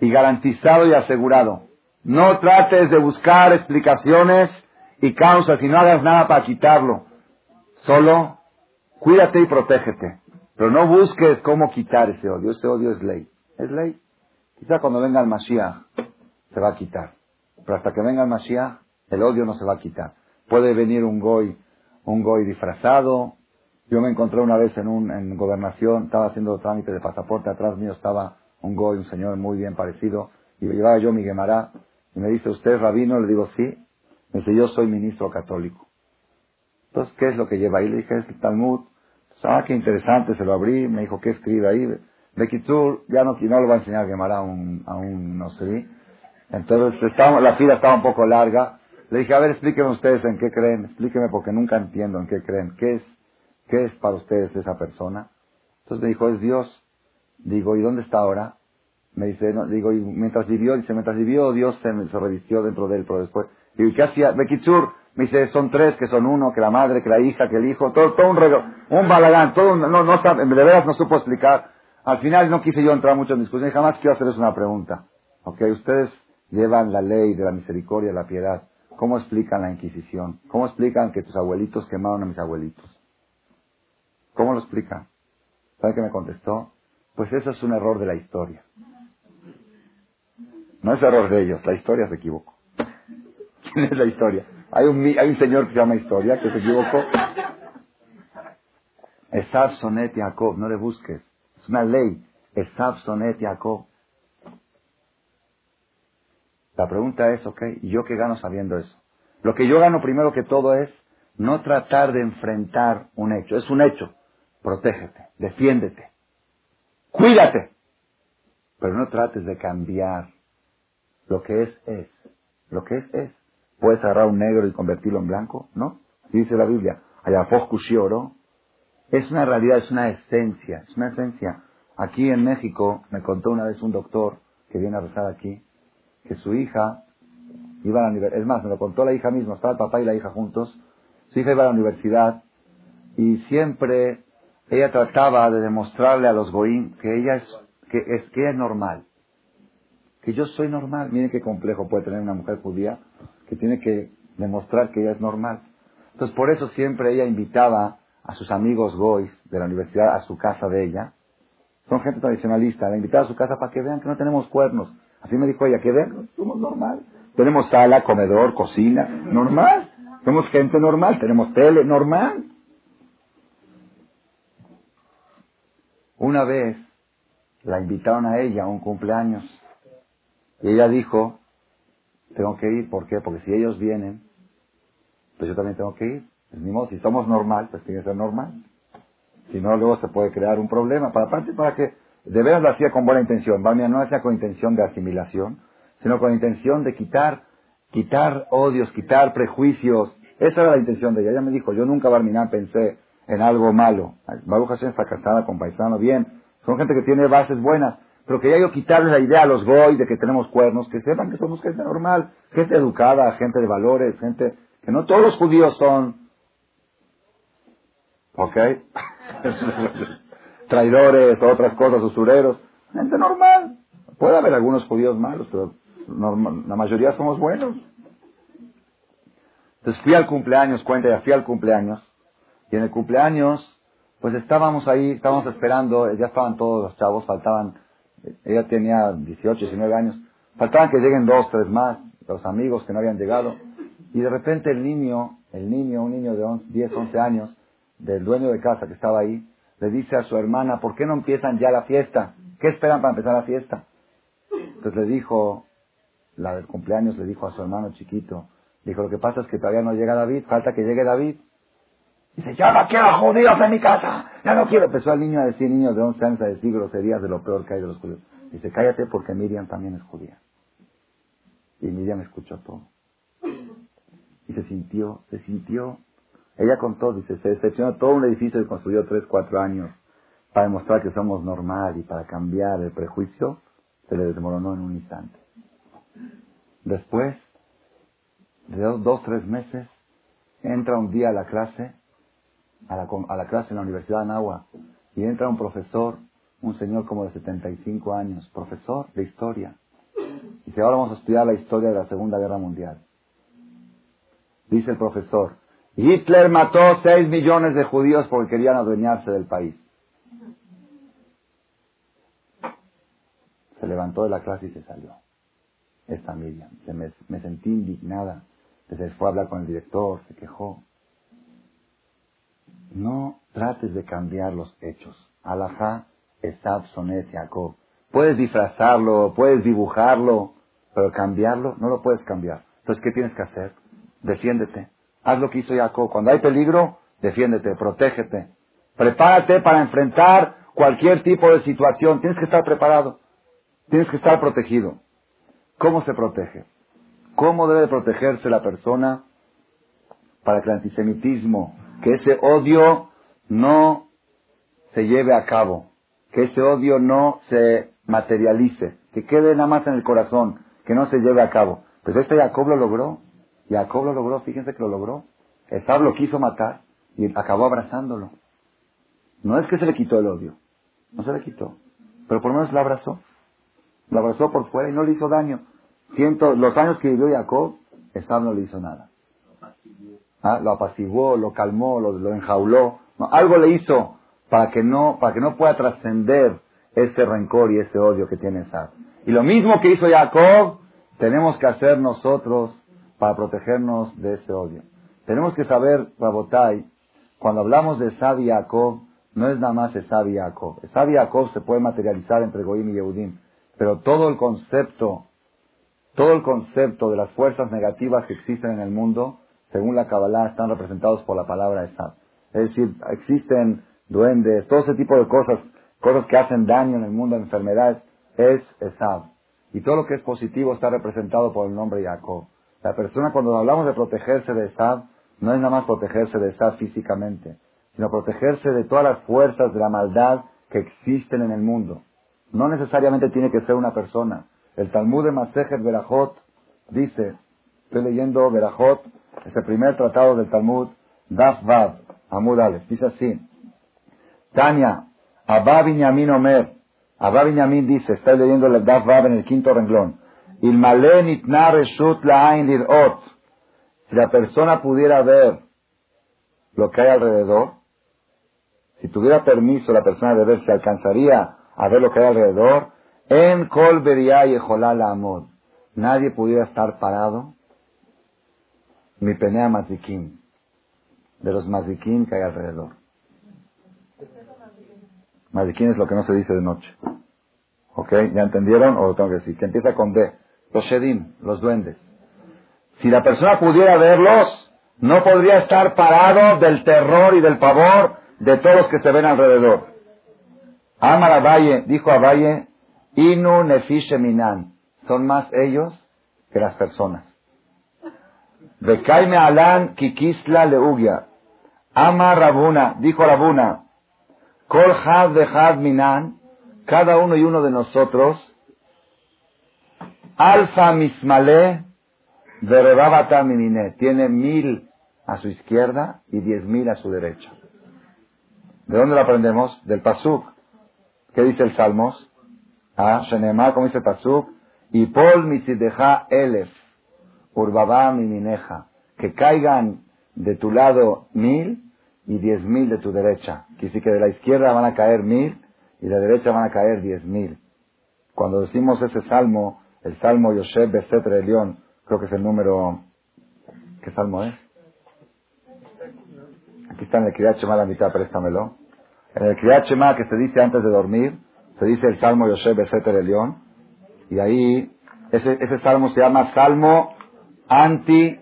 y garantizado y asegurado. No trates de buscar explicaciones y causas y no hagas nada para quitarlo. Solo cuídate y protégete. Pero no busques cómo quitar ese odio. Ese odio es ley. Es ley. Quizá cuando venga el Mashiach se va a quitar. Pero hasta que venga el Mashiach el odio no se va a quitar. puede venir un goy, un goy disfrazado. Yo me encontré una vez en un, en gobernación, estaba haciendo trámite de pasaporte, atrás mío estaba un goy, un señor muy bien parecido, y llevaba yo mi Gemara, y me dice, ¿usted es rabino? Le digo, sí. Me dice, yo soy ministro católico. Entonces, ¿qué es lo que lleva ahí? Le dije, es el Talmud. ah, qué interesante, se lo abrí, me dijo, ¿qué escribe ahí? Bekitur, ya no, no lo va a enseñar Gemara a un, a un no sé. Entonces, estaba, la fila estaba un poco larga. Le dije, a ver, explíquenme ustedes en qué creen, explíquenme porque nunca entiendo en qué creen. ¿Qué es, qué es para ustedes esa persona? Entonces me dijo, es Dios. Digo, ¿y dónde está ahora? Me dice, no, digo, y mientras vivió, dice, mientras vivió, Dios se, se revistió dentro de él, pero después. ¿y qué hacía? Bekitsur, me dice, son tres, que son uno, que la madre, que la hija, que el hijo, todo, todo un regalo, un balagán, todo, no, no sabe, de veras no supo explicar. Al final no quise yo entrar mucho en discusión y jamás quiero hacerles una pregunta. ¿Ok? Ustedes llevan la ley de la misericordia la piedad. ¿Cómo explican la Inquisición? ¿Cómo explican que tus abuelitos quemaron a mis abuelitos? ¿Cómo lo explican? ¿Sabe qué me contestó? Pues eso es un error de la historia. No es error de ellos, la historia se equivocó. ¿Quién es la historia? Hay un, hay un señor que se llama Historia que se equivocó. Esab Sonet Jacob, no le busques. Es una ley. Esab Sonet. La pregunta es, ok, ¿y yo qué gano sabiendo eso? Lo que yo gano primero que todo es no tratar de enfrentar un hecho. Es un hecho. Protégete, defiéndete, cuídate. Pero no trates de cambiar. Lo que es, es. Lo que es, es. ¿Puedes agarrar un negro y convertirlo en blanco? ¿No? Dice la Biblia, oro. Es una realidad, es una esencia, es una esencia. Aquí en México me contó una vez un doctor que viene a rezar aquí, que su hija iba a la universidad, es más, me lo contó la hija misma, estaba el papá y la hija juntos, su hija iba a la universidad y siempre ella trataba de demostrarle a los goín que ella es, que es, que es normal, que yo soy normal. Miren qué complejo puede tener una mujer judía que tiene que demostrar que ella es normal. Entonces, por eso siempre ella invitaba a sus amigos goys de la universidad a su casa de ella. Son gente tradicionalista, la invitaba a su casa para que vean que no tenemos cuernos. Así me dijo ella, que vean, somos normal. Tenemos sala, comedor, cocina, normal. Somos gente normal, tenemos tele, normal. Una vez la invitaron a ella a un cumpleaños y ella dijo, tengo que ir, ¿por qué? Porque si ellos vienen, pues yo también tengo que ir. Es mismo, si somos normal, pues tiene que ser normal. Si no, luego se puede crear un problema. Para parte, para que de veras lo hacía con buena intención. Barmia no hacía con intención de asimilación, sino con intención de quitar, quitar odios, quitar prejuicios. Esa era la intención de ella. Ella me dijo, yo nunca, Barminá, pensé en algo malo. Baruch Hashem está casada con paisano, bien. Son gente que tiene bases buenas. Pero quería yo quitarles la idea a los goy de que tenemos cuernos, que sepan que somos gente normal, gente educada, gente de valores, gente que no todos los judíos son, ¿ok? Traidores, otras cosas, usureros, gente normal. Puede haber algunos judíos malos, pero la mayoría somos buenos. Entonces fui al cumpleaños, cuenta ya, fui al cumpleaños, y en el cumpleaños, pues estábamos ahí, estábamos esperando, ya estaban todos los chavos, faltaban ella tenía 18, 19 años. Faltaban que lleguen dos, tres más, los amigos que no habían llegado. Y de repente el niño, el niño, un niño de 10, 11 años, del dueño de casa que estaba ahí, le dice a su hermana, ¿por qué no empiezan ya la fiesta? ¿Qué esperan para empezar la fiesta? Entonces le dijo, la del cumpleaños le dijo a su hermano chiquito, dijo, lo que pasa es que todavía no llega David, falta que llegue David. Dice, yo no quiero judíos en mi casa, ya no quiero. Empezó el niño a decir, niños de 11 años a decir groserías de lo peor que hay de los judíos. Dice, cállate porque Miriam también es judía. Y Miriam escuchó todo. Y se sintió, se sintió. Ella contó, dice, se decepcionó todo un edificio que construyó 3, 4 años para demostrar que somos normal y para cambiar el prejuicio, se le desmoronó en un instante. Después de dos, dos tres meses, entra un día a la clase a la, a la clase en la Universidad de Anagua y entra un profesor, un señor como de 75 años, profesor de historia. Y dice, ahora vamos a estudiar la historia de la Segunda Guerra Mundial. Dice el profesor, Hitler mató 6 millones de judíos porque querían adueñarse del país. Se levantó de la clase y se salió. Esta Miriam. me, me sentí indignada. se fue a hablar con el director, se quejó. No trates de cambiar los hechos. Alajá, Esab, Sonet, Jacob. Puedes disfrazarlo, puedes dibujarlo, pero cambiarlo no lo puedes cambiar. Entonces, ¿qué tienes que hacer? Defiéndete. Haz lo que hizo Jacob. Cuando hay peligro, defiéndete, protégete. Prepárate para enfrentar cualquier tipo de situación. Tienes que estar preparado. Tienes que estar protegido. ¿Cómo se protege? ¿Cómo debe protegerse la persona para que el antisemitismo, que ese odio no se lleve a cabo, que ese odio no se materialice, que quede nada más en el corazón, que no se lleve a cabo? Pues este Jacob lo logró. Jacob lo logró, fíjense que lo logró. Esab lo quiso matar y acabó abrazándolo. No es que se le quitó el odio, no se le quitó, pero por lo menos lo abrazó. Lo abrazó por fuera y no le hizo daño. Ciento, los años que vivió Jacob, Esab no le hizo nada. ¿Ah? Lo apaciguó, lo calmó, lo, enjauló. algo le hizo para que no, para que no pueda trascender ese rencor y ese odio que tiene Esab. Y lo mismo que hizo Jacob, tenemos que hacer nosotros para protegernos de ese odio. Tenemos que saber, Rabotai, cuando hablamos de Esab y Jacob, no es nada más Esab y Jacob. Esab y Jacob se puede materializar entre Goim y Yehudim, pero todo el concepto, todo el concepto de las fuerzas negativas que existen en el mundo, según la Kabbalah, están representados por la palabra Esab. Es decir, existen duendes, todo ese tipo de cosas, cosas que hacen daño en el mundo, enfermedades, es Esab. Y todo lo que es positivo está representado por el nombre Jacob. La persona cuando hablamos de protegerse de Esab, no es nada más protegerse de Esab físicamente, sino protegerse de todas las fuerzas de la maldad que existen en el mundo. No necesariamente tiene que ser una persona. El Talmud de Masejet Berajot dice, estoy leyendo Berajot, es el primer tratado del Talmud, Daf Vav, Amud dice así, Tania, Abba Binyamin Omer, Abba Binyamin dice, estoy leyendo el Daf Vav en el quinto renglón, Ilmale nitna reshut la'ain lirot, si la persona pudiera ver lo que hay alrededor, si tuviera permiso la persona de ver, si alcanzaría a ver lo que hay alrededor, en kol y la amod, nadie pudiera estar parado, mi penea mazikim, de los mazikim que hay alrededor. Mazikim es lo que no se dice de noche. ¿Ok? ¿Ya entendieron? O lo tengo que decir. Que empieza con D. Los shedim, los duendes. Si la persona pudiera verlos, no podría estar parado del terror y del pavor de todos los que se ven alrededor. Amar Valle, dijo a Valle, Inu nefishe minan. Son más ellos que las personas. Bekaime alan kikisla leugia. Ama Rabuna, dijo Rabuna, Kol had de minan, cada uno y uno de nosotros, alfa mismale, verebabata minine, tiene mil a su izquierda y diez mil a su derecha. ¿De dónde lo aprendemos? Del Pasuk. ¿Qué dice el Salmos? Ah, Shenemar, como dice el Pasuk, y pol misideja elef urbabá mineja, que caigan de tu lado mil y diez mil de tu derecha. Quiere decir que de la izquierda van a caer mil y de la derecha van a caer diez mil. Cuando decimos ese salmo, el salmo Yosef Besetre León, creo que es el número, ¿qué salmo es? Aquí está en el Kriyat la mitad, préstamelo. En el Kriyat que se dice antes de dormir, se dice el salmo Yosef Besetre León, y ahí ese, ese salmo se llama Salmo anti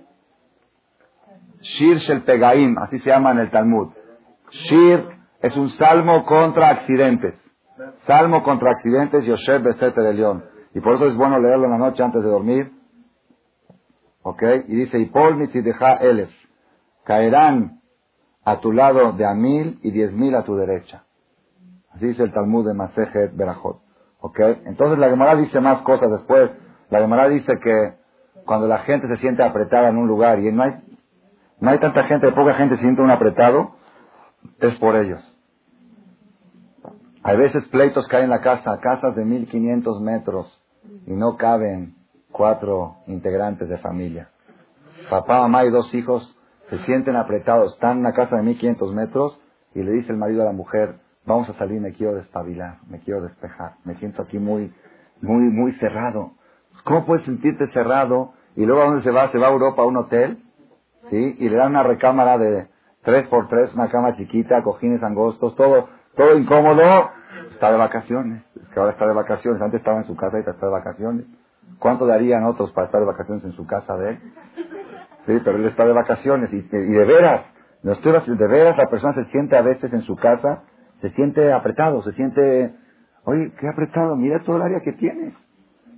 Shir Shel Pegaim, así se llama en el Talmud. Shir es un salmo contra accidentes. Salmo contra accidentes, Yosef Besete de León. Y por eso es bueno leerlo en la noche antes de dormir. ¿Ok? Y dice, y Paul deja Elef. Caerán a tu lado de a mil y diez mil a tu derecha. Así dice el Talmud de Masejet Berajot. ¿Ok? Entonces la Gemara dice más cosas después. La Gemara dice que cuando la gente se siente apretada en un lugar y no hay, no hay tanta gente, poca gente siente un apretado, es por ellos. Hay veces pleitos caen en la casa, casas de 1500 metros y no caben cuatro integrantes de familia. Papá, mamá y dos hijos se sienten apretados, están en una casa de 1500 metros y le dice el marido a la mujer, vamos a salir, me quiero despabilar, me quiero despejar, me siento aquí muy, muy, muy cerrado. ¿Cómo puedes sentirte cerrado y luego a dónde se va, se va a Europa a un hotel, ¿sí? Y le dan una recámara de tres por tres, una cama chiquita, cojines angostos, todo, todo incómodo, está de vacaciones. Es que ahora está de vacaciones, antes estaba en su casa y está de vacaciones. ¿Cuánto darían otros para estar de vacaciones en su casa de él? Sí, pero él está de vacaciones y, y de veras, de veras la persona se siente a veces en su casa, se siente apretado, se siente, oye, qué apretado, mira todo el área que tienes.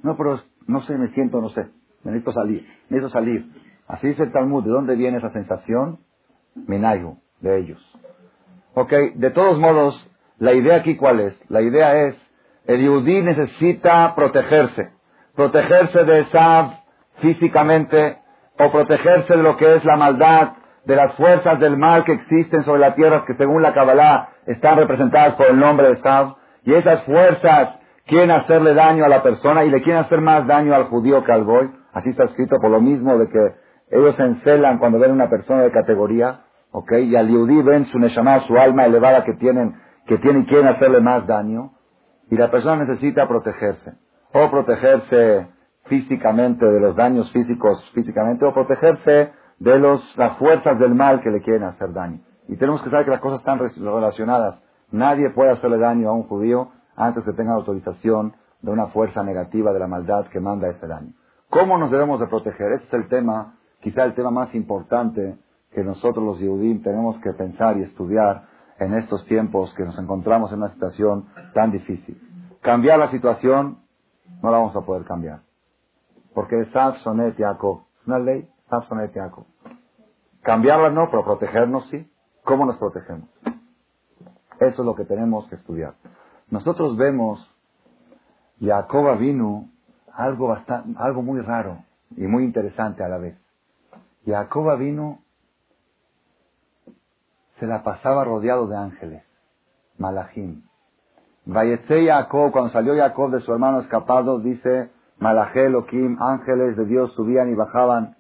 No, pero no sé, me siento, no sé, necesito salir, necesito salir. Así dice el Talmud, ¿de dónde viene esa sensación? Minayu, de ellos. Ok, de todos modos, la idea aquí cuál es? La idea es, el Yudí necesita protegerse, protegerse de Esav físicamente, o protegerse de lo que es la maldad, de las fuerzas del mal que existen sobre la tierra, que según la Kabbalah están representadas por el nombre de Esav, y esas fuerzas quieren hacerle daño a la persona y le quieren hacer más daño al judío que al goy. Así está escrito por lo mismo de que ellos se encelan cuando ven una persona de categoría, ¿ok? Y al yudí ven su neshama, su alma elevada que tienen, que tienen y quieren hacerle más daño. Y la persona necesita protegerse. O protegerse físicamente de los daños físicos físicamente, o protegerse de los, las fuerzas del mal que le quieren hacer daño. Y tenemos que saber que las cosas están relacionadas. Nadie puede hacerle daño a un judío antes que tenga autorización de una fuerza negativa de la maldad que manda ese daño. ¿Cómo nos debemos de proteger? Ese es el tema, quizá el tema más importante que nosotros los Yehudim tenemos que pensar y estudiar en estos tiempos que nos encontramos en una situación tan difícil. Cambiar la situación no la vamos a poder cambiar. Porque es Sonet Yaakov. Es una ley, Sonet Yaakov. Cambiarla no, pero protegernos sí. ¿Cómo nos protegemos? Eso es lo que tenemos que estudiar. Nosotros vemos Jacob vino algo, bastante, algo muy raro y muy interesante a la vez. Jacob vino se la pasaba rodeado de ángeles, malachim. Vayetse Jacob, cuando salió Jacob de su hermano escapado, dice, Malaché Elohim, ángeles de Dios subían y bajaban.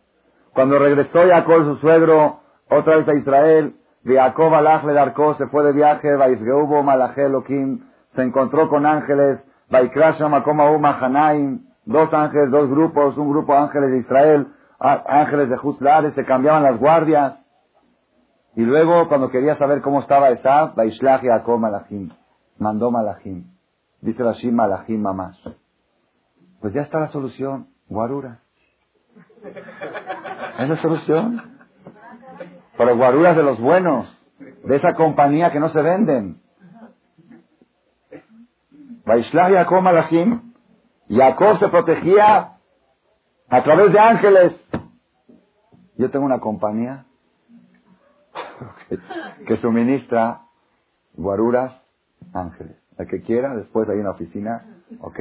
Cuando regresó Jacob, su suegro, otra vez a Israel, de Jacob Alach le darcó, se fue de viaje, Vaisgeubo Malaché Elohim, se encontró con ángeles, Vaikrasham Uma Hanaim, dos ángeles, dos grupos, un grupo ángeles de Israel, ángeles de Juzlares, se cambiaban las guardias. Y luego, cuando quería saber cómo estaba Esab, Vaishlach Jacob Malachim, mandó Malachim. Dice Rashim Malachim mamás. Pues ya está la solución, guarura. Es la solución. Pero guaruras de los buenos, de esa compañía que no se venden. Vaishlach Jacob Malachim, Jacob se protegía a través de ángeles. Yo tengo una compañía que suministra guaruras ángeles. El que quiera, después hay una oficina, ¿ok?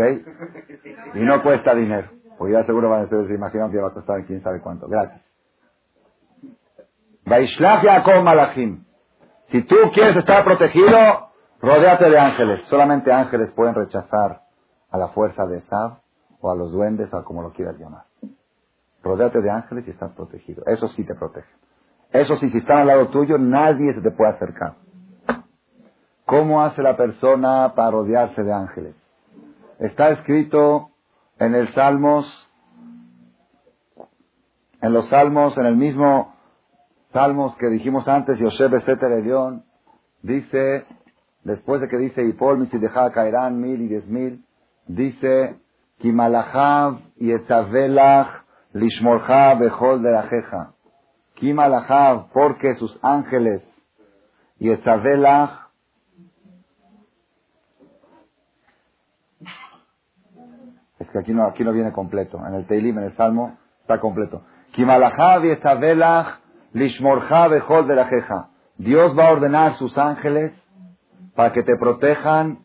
Y no cuesta dinero. Porque ya seguro van a ustedes se imaginan que va a costar quién sabe cuánto. Gratis. Vaishlach Jacob Malachim. Si tú quieres estar protegido, Rodéate de ángeles. Solamente ángeles pueden rechazar a la fuerza de Esab o a los duendes o como lo quieras llamar. Rodéate de ángeles y estás protegido. Eso sí te protege. Eso sí, si están al lado tuyo, nadie se te puede acercar. ¿Cómo hace la persona para rodearse de ángeles? Está escrito en el Salmos, en los Salmos, en el mismo Salmos que dijimos antes, Yosef Beseter León, dice Después de que dice, y deja caerán mil y diez mil, dice, Kimalahav y Etzavelach lishmorcha bejol de la jeja. Kimalahav, porque sus ángeles y Etzavelach Es que aquí no, aquí no viene completo. En el Teilim, en el Salmo, está completo. Kimalahav y Etzavelach lishmorcha bejol de la jeja. Dios va a ordenar sus ángeles para que te protejan.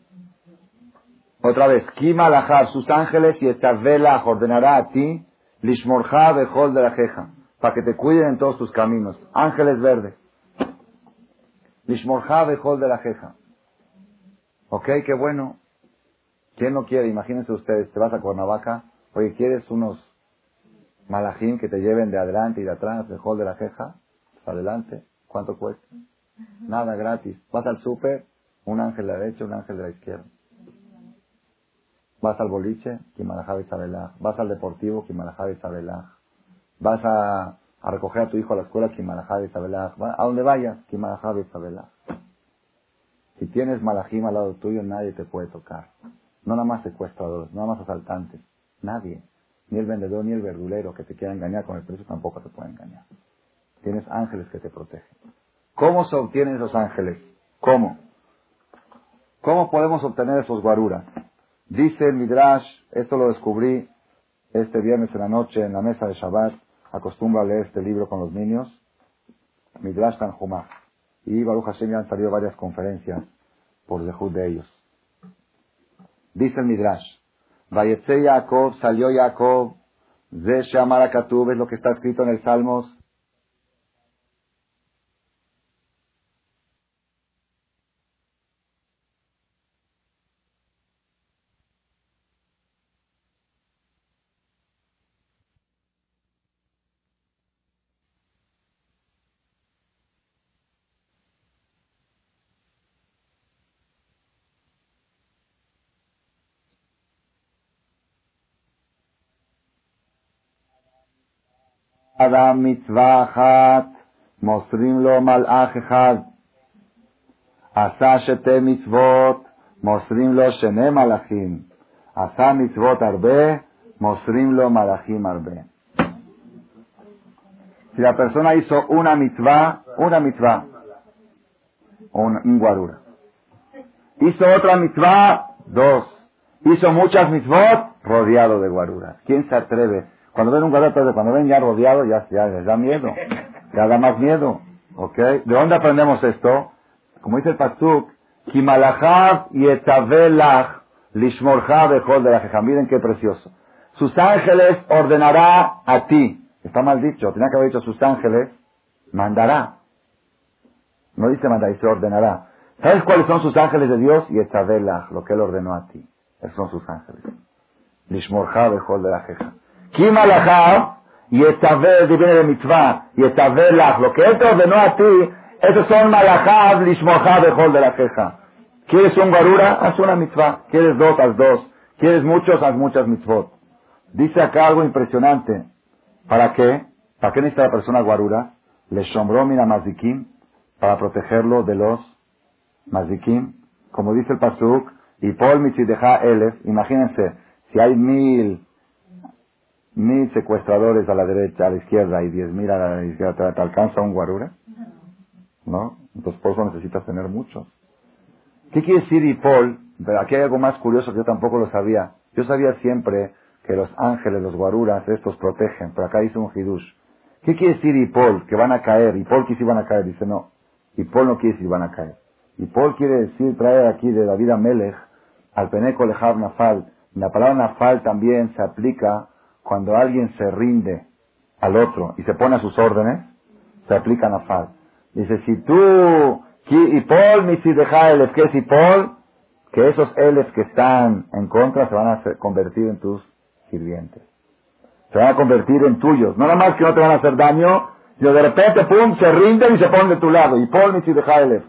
Otra vez, Kima sus ángeles y esta vela ordenará a ti, Lishmorja Bejol de la Jeja, para que te cuiden en todos tus caminos. Ángeles verdes. Lishmorja Bejol de la Jeja. Ok, qué bueno. ¿Quién no quiere? Imagínense ustedes, te vas a Cuernavaca, oye, ¿quieres unos malajín que te lleven de adelante y de atrás, de hall de la jeja? Adelante. ¿Cuánto cuesta? Nada, gratis. Vas al súper, un ángel de la derecha, un ángel de la izquierda. Vas al boliche, Kimalajab Isabelaj. Vas al deportivo, Kimalajab Isabelaj. vas a, a recoger a tu hijo a la escuela, Kimalajá Betabelaj, a donde vayas, Kimalajá Betabelaj. Si tienes malajim al lado tuyo, nadie te puede tocar. No nada más secuestradores, no nada más asaltantes. Nadie. Ni el vendedor ni el verdulero que te quiera engañar con el precio tampoco te puede engañar. Tienes ángeles que te protegen. ¿Cómo se obtienen esos ángeles? ¿Cómo? ¿Cómo podemos obtener esos guaruras? Dice el Midrash, esto lo descubrí este viernes en la noche en la mesa de Shabbat, acostumbro a leer este libro con los niños, Midrash Tanjumah. Y Baruch Hashem ya han salido varias conferencias por dejud de ellos. Dice el Midrash, Vayetze Yaakov, salió Yaakov, Ze Shamar es lo que está escrito en el Salmos אדם מצווה אחת, מוסרים לו מלאך אחד. עשה שתי מצוות, מוסרים לו שני מלאכים. עשה מצוות הרבה, mosrim lo malachim arbe. Si la persona hizo una mitzvah, una mitzvah, un, un guarura. Hizo otra mitzvah, dos. Hizo muchas mitzvot, rodeado de guaruras. ¿Quién se atreve Cuando ven un gato, cuando ven ya rodeado, ya, ya les da miedo. Ya da más miedo. ¿Ok? ¿De dónde aprendemos esto? Como dice el Pasuk, Kimalachav y etavelach lishmorcha bejol de la Miren qué precioso. Sus ángeles ordenará a ti. Está mal dicho. Tenía que haber dicho sus ángeles. Mandará. No dice mandará, dice ordenará. ¿Sabes cuáles son sus ángeles de Dios? Y etavelach, lo que él ordenó a ti. Esos son sus ángeles. Lishmorcha bejol de la jeja. Kimalachá y vez viene de mitzvah, y lach, lo que él te ordenó a ti, esos son malachá, lishmochá, bejol de la queja. ¿Quieres un garura? Haz una mitzvah. ¿Quieres dos? Haz dos. ¿Quieres muchos? Haz muchas mitzvot. Dice acá algo impresionante. ¿Para qué? ¿Para qué necesita la persona guarura? Le sombró mira mazikim para protegerlo de los mazikim. Como dice el pasuk, y Paul mitzideja elef. Imagínense, si hay mil mil secuestradores a la derecha, a la izquierda y diez mil a la izquierda, ¿te, alcanza un guarura? ¿No? Entonces por eso necesitas tener muchos. ¿Qué quiere decir Hipol? Pero aquí hay algo más curioso que yo tampoco lo sabía. Yo sabía siempre que los ángeles, los guaruras, estos protegen, pero acá dice un hidush. ¿Qué quiere decir Hipol? Que van a caer. Hipol que si van a caer. Dice no. Hipol no quiere decir van a caer. Hipol quiere decir, traer aquí de la vida Melech al Peneco Lejav Nafal. La palabra Nafal también se aplica cuando alguien se rinde al otro y se pone a sus órdenes, se aplica nafal. Dice, si tú, y Paul, mi si deja elef, que es Paul, que esos elef que están en contra se van a convertir en tus sirvientes. Se van a convertir en tuyos. No nada más que no te van a hacer daño, sino de repente, pum, se rinden y se ponen de tu lado. Y Paul, mi si deja elef.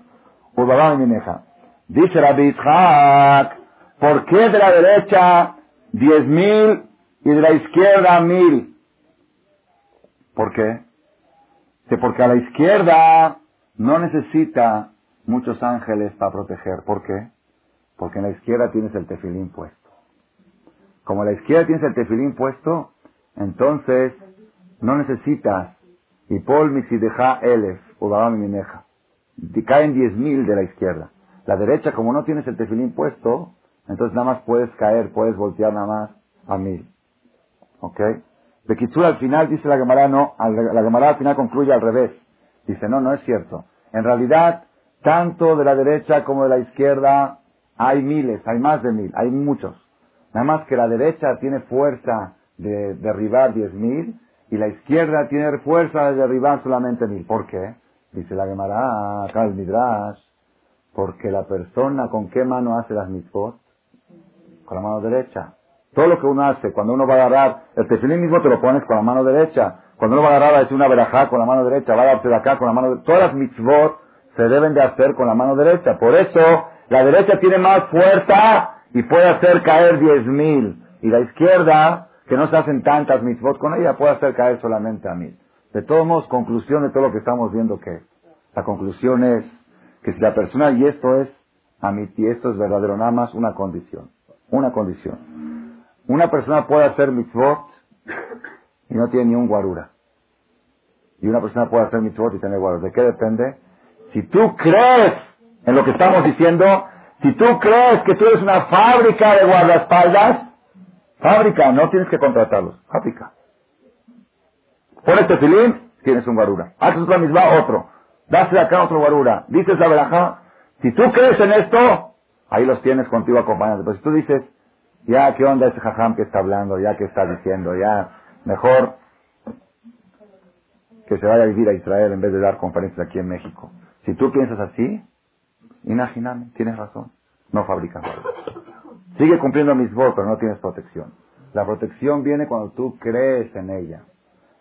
mi neja. Dice Rabbi Itzhak, ¿por qué de la derecha diez mil y de la izquierda mil. ¿Por qué? porque a la izquierda no necesita muchos ángeles para proteger. ¿Por qué? Porque en la izquierda tienes el tefilín puesto. Como a la izquierda tienes el tefilín puesto, entonces no necesitas y Paul deja elef, mi mineja. Caen diez mil de la izquierda. La derecha, como no tienes el tefilín puesto, entonces nada más puedes caer, puedes voltear nada más a mil. ¿Ok? De Kitsur al final dice la Gemara, no, la Gemara al final concluye al revés. Dice, no, no es cierto. En realidad, tanto de la derecha como de la izquierda hay miles, hay más de mil, hay muchos. Nada más que la derecha tiene fuerza de derribar diez mil y la izquierda tiene fuerza de derribar solamente mil. ¿Por qué? Dice la Gemara, acá el Midrash, porque la persona con qué mano hace las mitzvot? Con la mano derecha. Todo lo que uno hace, cuando uno va a agarrar, el tefilín mismo te lo pones con la mano derecha. Cuando uno va a agarrar a decir una verajá con la mano derecha, va a darte de acá con la mano derecha. Todas las mitzvot se deben de hacer con la mano derecha. Por eso, la derecha tiene más fuerza y puede hacer caer diez mil. Y la izquierda, que no se hacen tantas mitzvot, con ella puede hacer caer solamente a mí. De todos modos, conclusión de todo lo que estamos viendo que la conclusión es que si la persona, y esto es a mí, y esto es verdadero, nada más una condición, una condición. Una persona puede hacer mitzvot y no tiene ni un guarura. Y una persona puede hacer mitzvot y tener guarura. ¿De qué depende? Si tú crees en lo que estamos diciendo, si tú crees que tú eres una fábrica de guardaespaldas, fábrica, no tienes que contratarlos, fábrica. Pones tefilín, tienes un guarura. Haces otra misma, otro. Das de acá otro guarura. Dices la verajá. Si tú crees en esto, ahí los tienes contigo acompañando. Pero si tú dices, ya, ¿qué onda ese jajam que está hablando? Ya, ¿qué está diciendo? Ya, mejor que se vaya a vivir a Israel en vez de dar conferencias aquí en México. Si tú piensas así, imagíname, tienes razón. No fabricas Sigue cumpliendo mis votos, pero no tienes protección. La protección viene cuando tú crees en ella.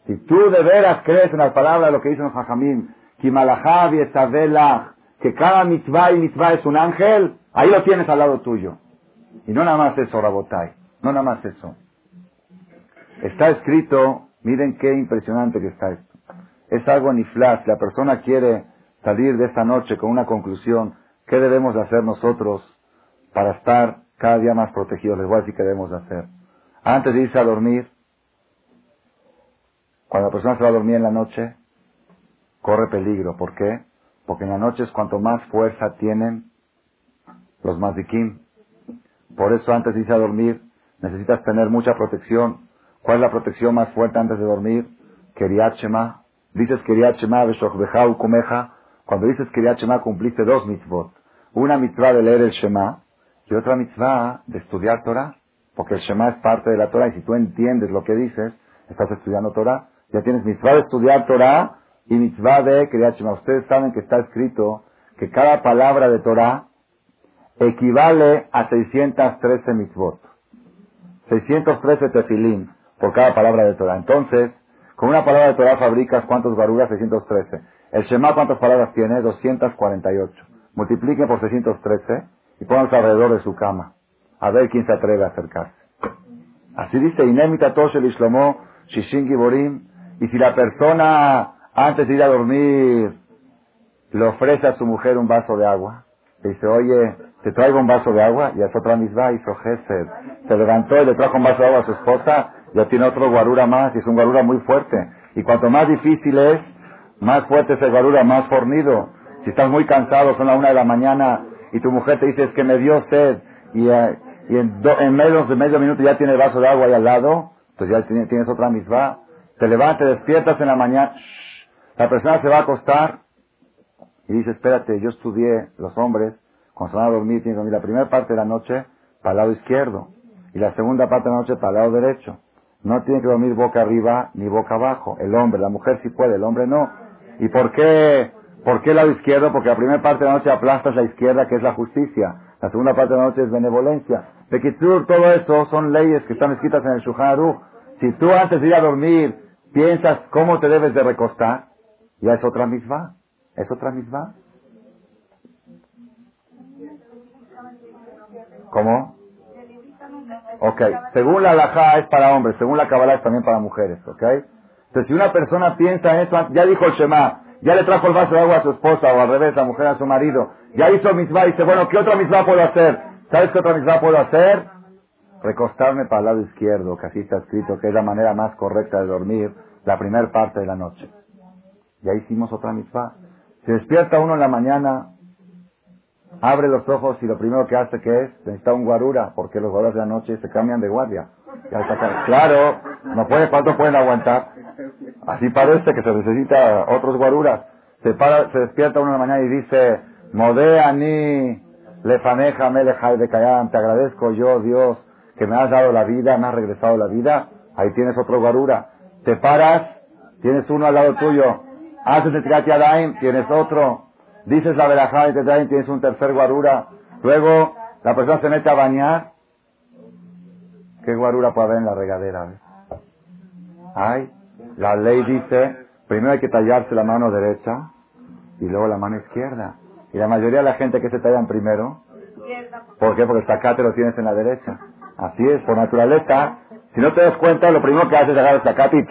Si tú de veras crees en las palabras de lo que dice el Jajamín, que cada mitzvah y mitzvah es un ángel, ahí lo tienes al lado tuyo. Y no nada más eso, Rabotai, no nada más eso. Está escrito, miren qué impresionante que está esto. Es algo ni flash, la persona quiere salir de esta noche con una conclusión, ¿qué debemos de hacer nosotros para estar cada día más protegidos? Les voy a decir qué debemos de hacer. Antes de irse a dormir, cuando la persona se va a dormir en la noche, corre peligro. ¿Por qué? Porque en la noche es cuanto más fuerza tienen los mazikim. Por eso antes de irse a dormir, necesitas tener mucha protección. ¿Cuál es la protección más fuerte antes de dormir? Keriat Shema. Dices Keriat Shema, Kumeja. Cuando dices Keriat Shema, cumpliste dos mitzvot. Una mitzvah de leer el Shema y otra mitzvah de estudiar Torah. Porque el Shema es parte de la Torah y si tú entiendes lo que dices, estás estudiando Torah. Ya tienes mitzvah de estudiar Torah y mitzvah de Kriyat Ustedes saben que está escrito que cada palabra de Torah equivale a 613 mitzvot. 613 tefilín por cada palabra de Torah. Entonces, con una palabra de Torah fabricas cuántos baruras? 613. El Shema, ¿cuántas palabras tiene? 248. Multipliquen por 613 y pónganse alrededor de su cama. A ver quién se atreve a acercarse. Así dice, Inemita Toshe Ishlomo Shishin Giborim. Y si la persona, antes de ir a dormir, le ofrece a su mujer un vaso de agua, dice, oye, te traigo un vaso de agua, y es otra misma, hizo Gesed. Se levantó y le trajo un vaso de agua a su esposa, ya tiene otro guarura más, y es un guarura muy fuerte. Y cuanto más difícil es, más fuerte es el guarura, más fornido. Si estás muy cansado, son las una de la mañana, y tu mujer te dice, es que me dio sed, y, eh, en, en menos de medio minuto ya tiene el vaso de agua ahí al lado, pues ya tienes otra misma. Te levantas, te despiertas en la mañana, la persona se va a acostar y dice, espérate, yo estudié los hombres, cuando se van a dormir, tienen que dormir la primera parte de la noche para el lado izquierdo y la segunda parte de la noche para el lado derecho. No tiene que dormir boca arriba ni boca abajo. El hombre, la mujer sí puede, el hombre no. ¿Y por qué, por qué el lado izquierdo? Porque la primera parte de la noche aplastas la izquierda, que es la justicia. La segunda parte de la noche es benevolencia. Bekitsur, todo eso son leyes que están escritas en el Shulchan Si tú antes de ir a dormir piensas cómo te debes de recostar, ya es otra misma. Es otra misma. ¿Cómo? Ok, según la alajá es para hombres, según la Kabbalah es también para mujeres, ¿ok? Entonces, si una persona piensa en eso, ya dijo el Shema, ya le trajo el vaso de agua a su esposa, o al revés, la mujer a su marido, ya hizo misma y dice, bueno, ¿qué otra misma puedo hacer? ¿Sabes qué otra misma puedo hacer? Recostarme para el lado izquierdo, que así está escrito, que es la manera más correcta de dormir la primera parte de la noche. Ya hicimos otra misma. Se despierta uno en la mañana, abre los ojos y lo primero que hace que es, necesita un guarura, porque los guaruras de la noche se cambian de guardia. claro, no puede, ¿cuánto pueden aguantar? Así parece que se necesita otros guaruras. Se, para, se despierta uno en la mañana y dice, Modeani, lefaneja, melejai de te agradezco yo, Dios, que me has dado la vida, me has regresado la vida. Ahí tienes otro guarura. Te paras, tienes uno al lado tuyo. Haces el Tirat tienes otro. Dices la verajá y tienes un tercer guarura. Luego, la persona se mete a bañar. ¿Qué guarura puede haber en la regadera? Ay, la ley dice, primero hay que tallarse la mano derecha y luego la mano izquierda. Y la mayoría de la gente que se tallan primero, ¿por qué? Porque el sacate lo tienes en la derecha. Así es, por naturaleza, Si no te das cuenta, lo primero que haces es agarrar el zacate y.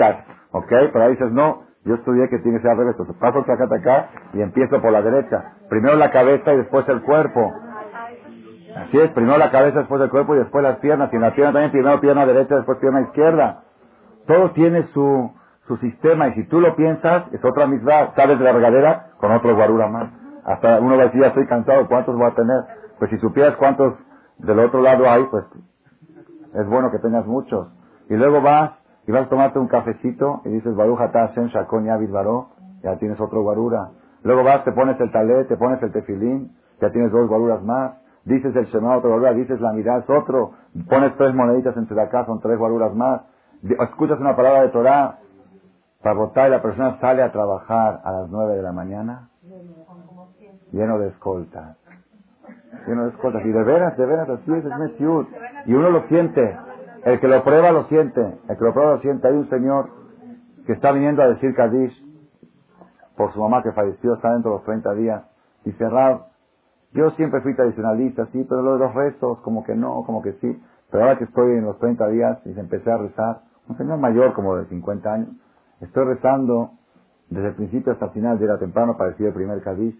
¿Ok? Pero ahí dices, no, yo estudié que tiene que ser al revés. Entonces paso el zacate acá y empiezo por la derecha. Primero la cabeza y después el cuerpo. Así es, primero la cabeza, después el cuerpo y después las piernas. Y en la pierna también, primero pierna derecha, después pierna izquierda. Todo tiene su, su sistema y si tú lo piensas, es otra misma. Sales de la regadera con otro guarura más. Hasta uno va a decir, ya estoy cansado, ¿cuántos voy a tener? Pues si supieras cuántos del otro lado hay, pues es bueno que tengas muchos. Y luego vas y vas a tomarte un cafecito y dices, Baruch Hashem Shakon Yavid Baró, ya tienes otro guarura. Luego vas, te pones el talet, te pones el tefilín, ya tienes dos guaruras más. Dices el Shema, otro guarura, dices la mirada, es otro. Pones tres moneditas entre acá, son tres guaruras más. Escuchas una palabra de Torah, para votar y la persona sale a trabajar a las nueve de la mañana, lleno de escoltas. Lleno de escoltas. Y de veras, de veras, así es, es metiud. Y uno lo siente. El que lo prueba lo siente. El que lo prueba lo siente. Hay un señor que está viniendo a decir Kadish por su mamá que falleció, está dentro de los 30 días. Dice, Rab, yo siempre fui tradicionalista, sí, pero lo de los restos, como que no, como que sí. Pero ahora que estoy en los 30 días y empecé a rezar, un señor mayor como de 50 años, estoy rezando desde el principio hasta el final, de la temprano para decir el primer Kadish.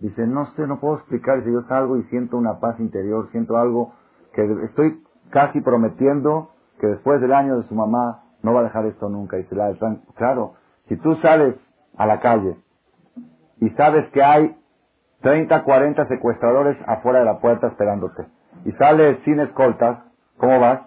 Dice, no sé, no puedo explicar. si yo salgo y siento una paz interior, siento algo que estoy casi prometiendo que después del año de su mamá no va a dejar esto nunca. Y se la claro, si tú sales a la calle y sabes que hay 30, 40 secuestradores afuera de la puerta esperándote y sales sin escoltas, ¿cómo vas?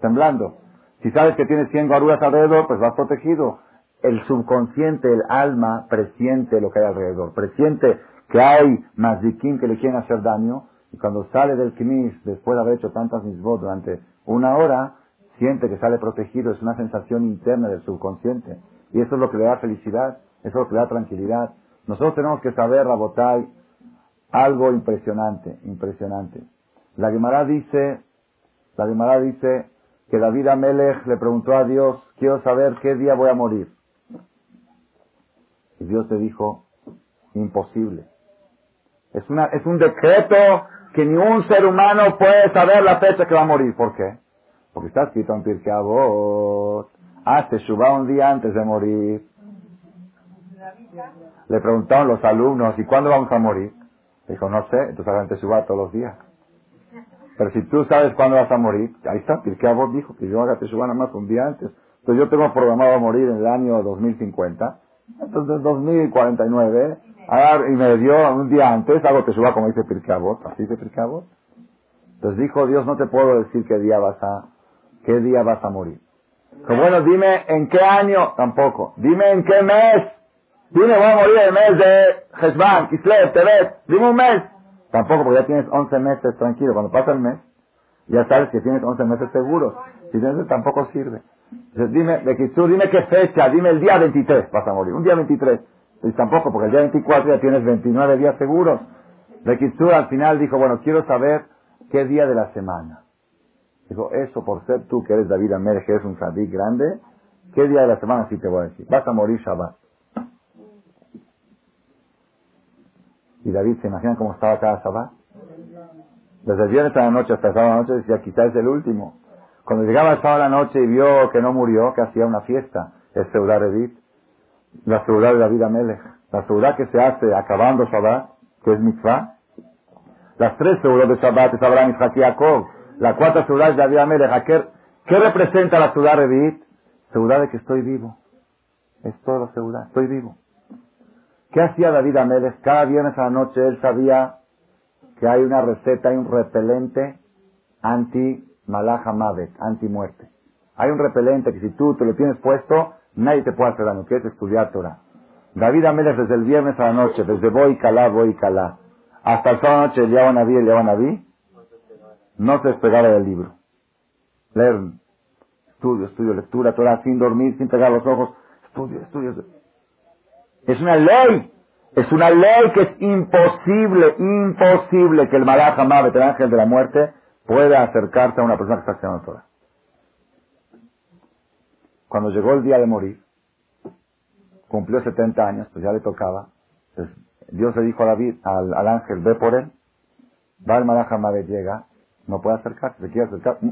Temblando. Si sabes que tienes 100 guaruras alrededor, pues vas protegido. El subconsciente, el alma, presiente lo que hay alrededor. Presiente que hay mazdikim que le quieren hacer daño, y cuando sale del knis, después de haber hecho tantas misbot durante una hora, siente que sale protegido, es una sensación interna del subconsciente. Y eso es lo que le da felicidad, eso es lo que le da tranquilidad. Nosotros tenemos que saber, Rabotai, algo impresionante, impresionante. La Gemara dice, la Gemara dice que David Amelech le preguntó a Dios, quiero saber qué día voy a morir. Y Dios le dijo, imposible. Es, una, es un decreto que ni un ser humano puede saber la fecha que va a morir. ¿Por qué? Porque está escrito en Pirkei Avot. Hace Shubá un día antes de morir. Le preguntaron los alumnos, ¿y cuándo vamos a morir? Dijo, no sé, entonces hagan Teshuvah todos los días. Pero si tú sabes cuándo vas a morir, ahí está, Pirkei Avot dijo que yo haga Teshuvah nada más un día antes. Entonces yo tengo programado a morir en el año 2050. Entonces 2049 y me dio un día antes, algo que suba como dice Pirkeabot, así dice Pirkeabot. Entonces dijo Dios, no te puedo decir qué día vas a, qué día vas a morir. Dijo, bueno, dime en qué año, tampoco. Dime en qué mes. Dime, voy a morir el mes de Hezban, Kislev, Tebet. Dime un mes. Tampoco, porque ya tienes 11 meses tranquilo. Cuando pasa el mes, ya sabes que tienes 11 meses seguros. Si tienes, tampoco sirve. Entonces dime, de dime qué fecha, dime el día 23 vas a morir. Un día 23. Y tampoco, porque el día 24 ya tienes 29 días seguros. Kitsur al final dijo, bueno, quiero saber qué día de la semana. Dijo, eso por ser tú que eres David Amer, que eres un sadí grande, ¿qué día de la semana sí te voy a decir? Vas a morir Shabbat. Y David, ¿se imagina cómo estaba cada Shabbat? Desde el viernes a la noche hasta el sábado a la noche decía, quizás es el último. Cuando llegaba el sábado a la noche y vio que no murió, que hacía una fiesta, es Seudar Edith, la seguridad de la vida Melech, la seguridad que se hace acabando Shabbat, que es mitzvah, las tres seguridades de Shabbat es Abraham, Isaac y Jacob, la cuarta seguridad es la vida Melech, ¿qué, representa la seguridad Revit? Seguridad de que estoy vivo, es toda la seguridad, estoy vivo. ¿Qué hacía David Amelech? Cada viernes a la noche él sabía que hay una receta, hay un repelente anti malaja mavet, anti muerte. Hay un repelente que si tú te lo tienes puesto, Nadie te puede hacer daño, que es estudiar Torah. David Amelech desde el viernes a la noche, desde Boy Calá, Boy Calá, hasta el sábado noche, el Yahweh Naví, el Yahweh Naví, no se despegaba del libro. Leer, estudio, estudio, lectura, Torah, sin dormir, sin pegar los ojos, estudio, estudio. Es una ley, es una ley que es imposible, imposible que el Malach el ángel de la muerte, pueda acercarse a una persona que está estudiando Torah cuando llegó el día de morir, cumplió 70 años, pues ya le tocaba. Entonces, Dios le dijo a David, al, ángel, ve por él. Va el Malach llega, no puede acercarse, se quiere acercar, mm,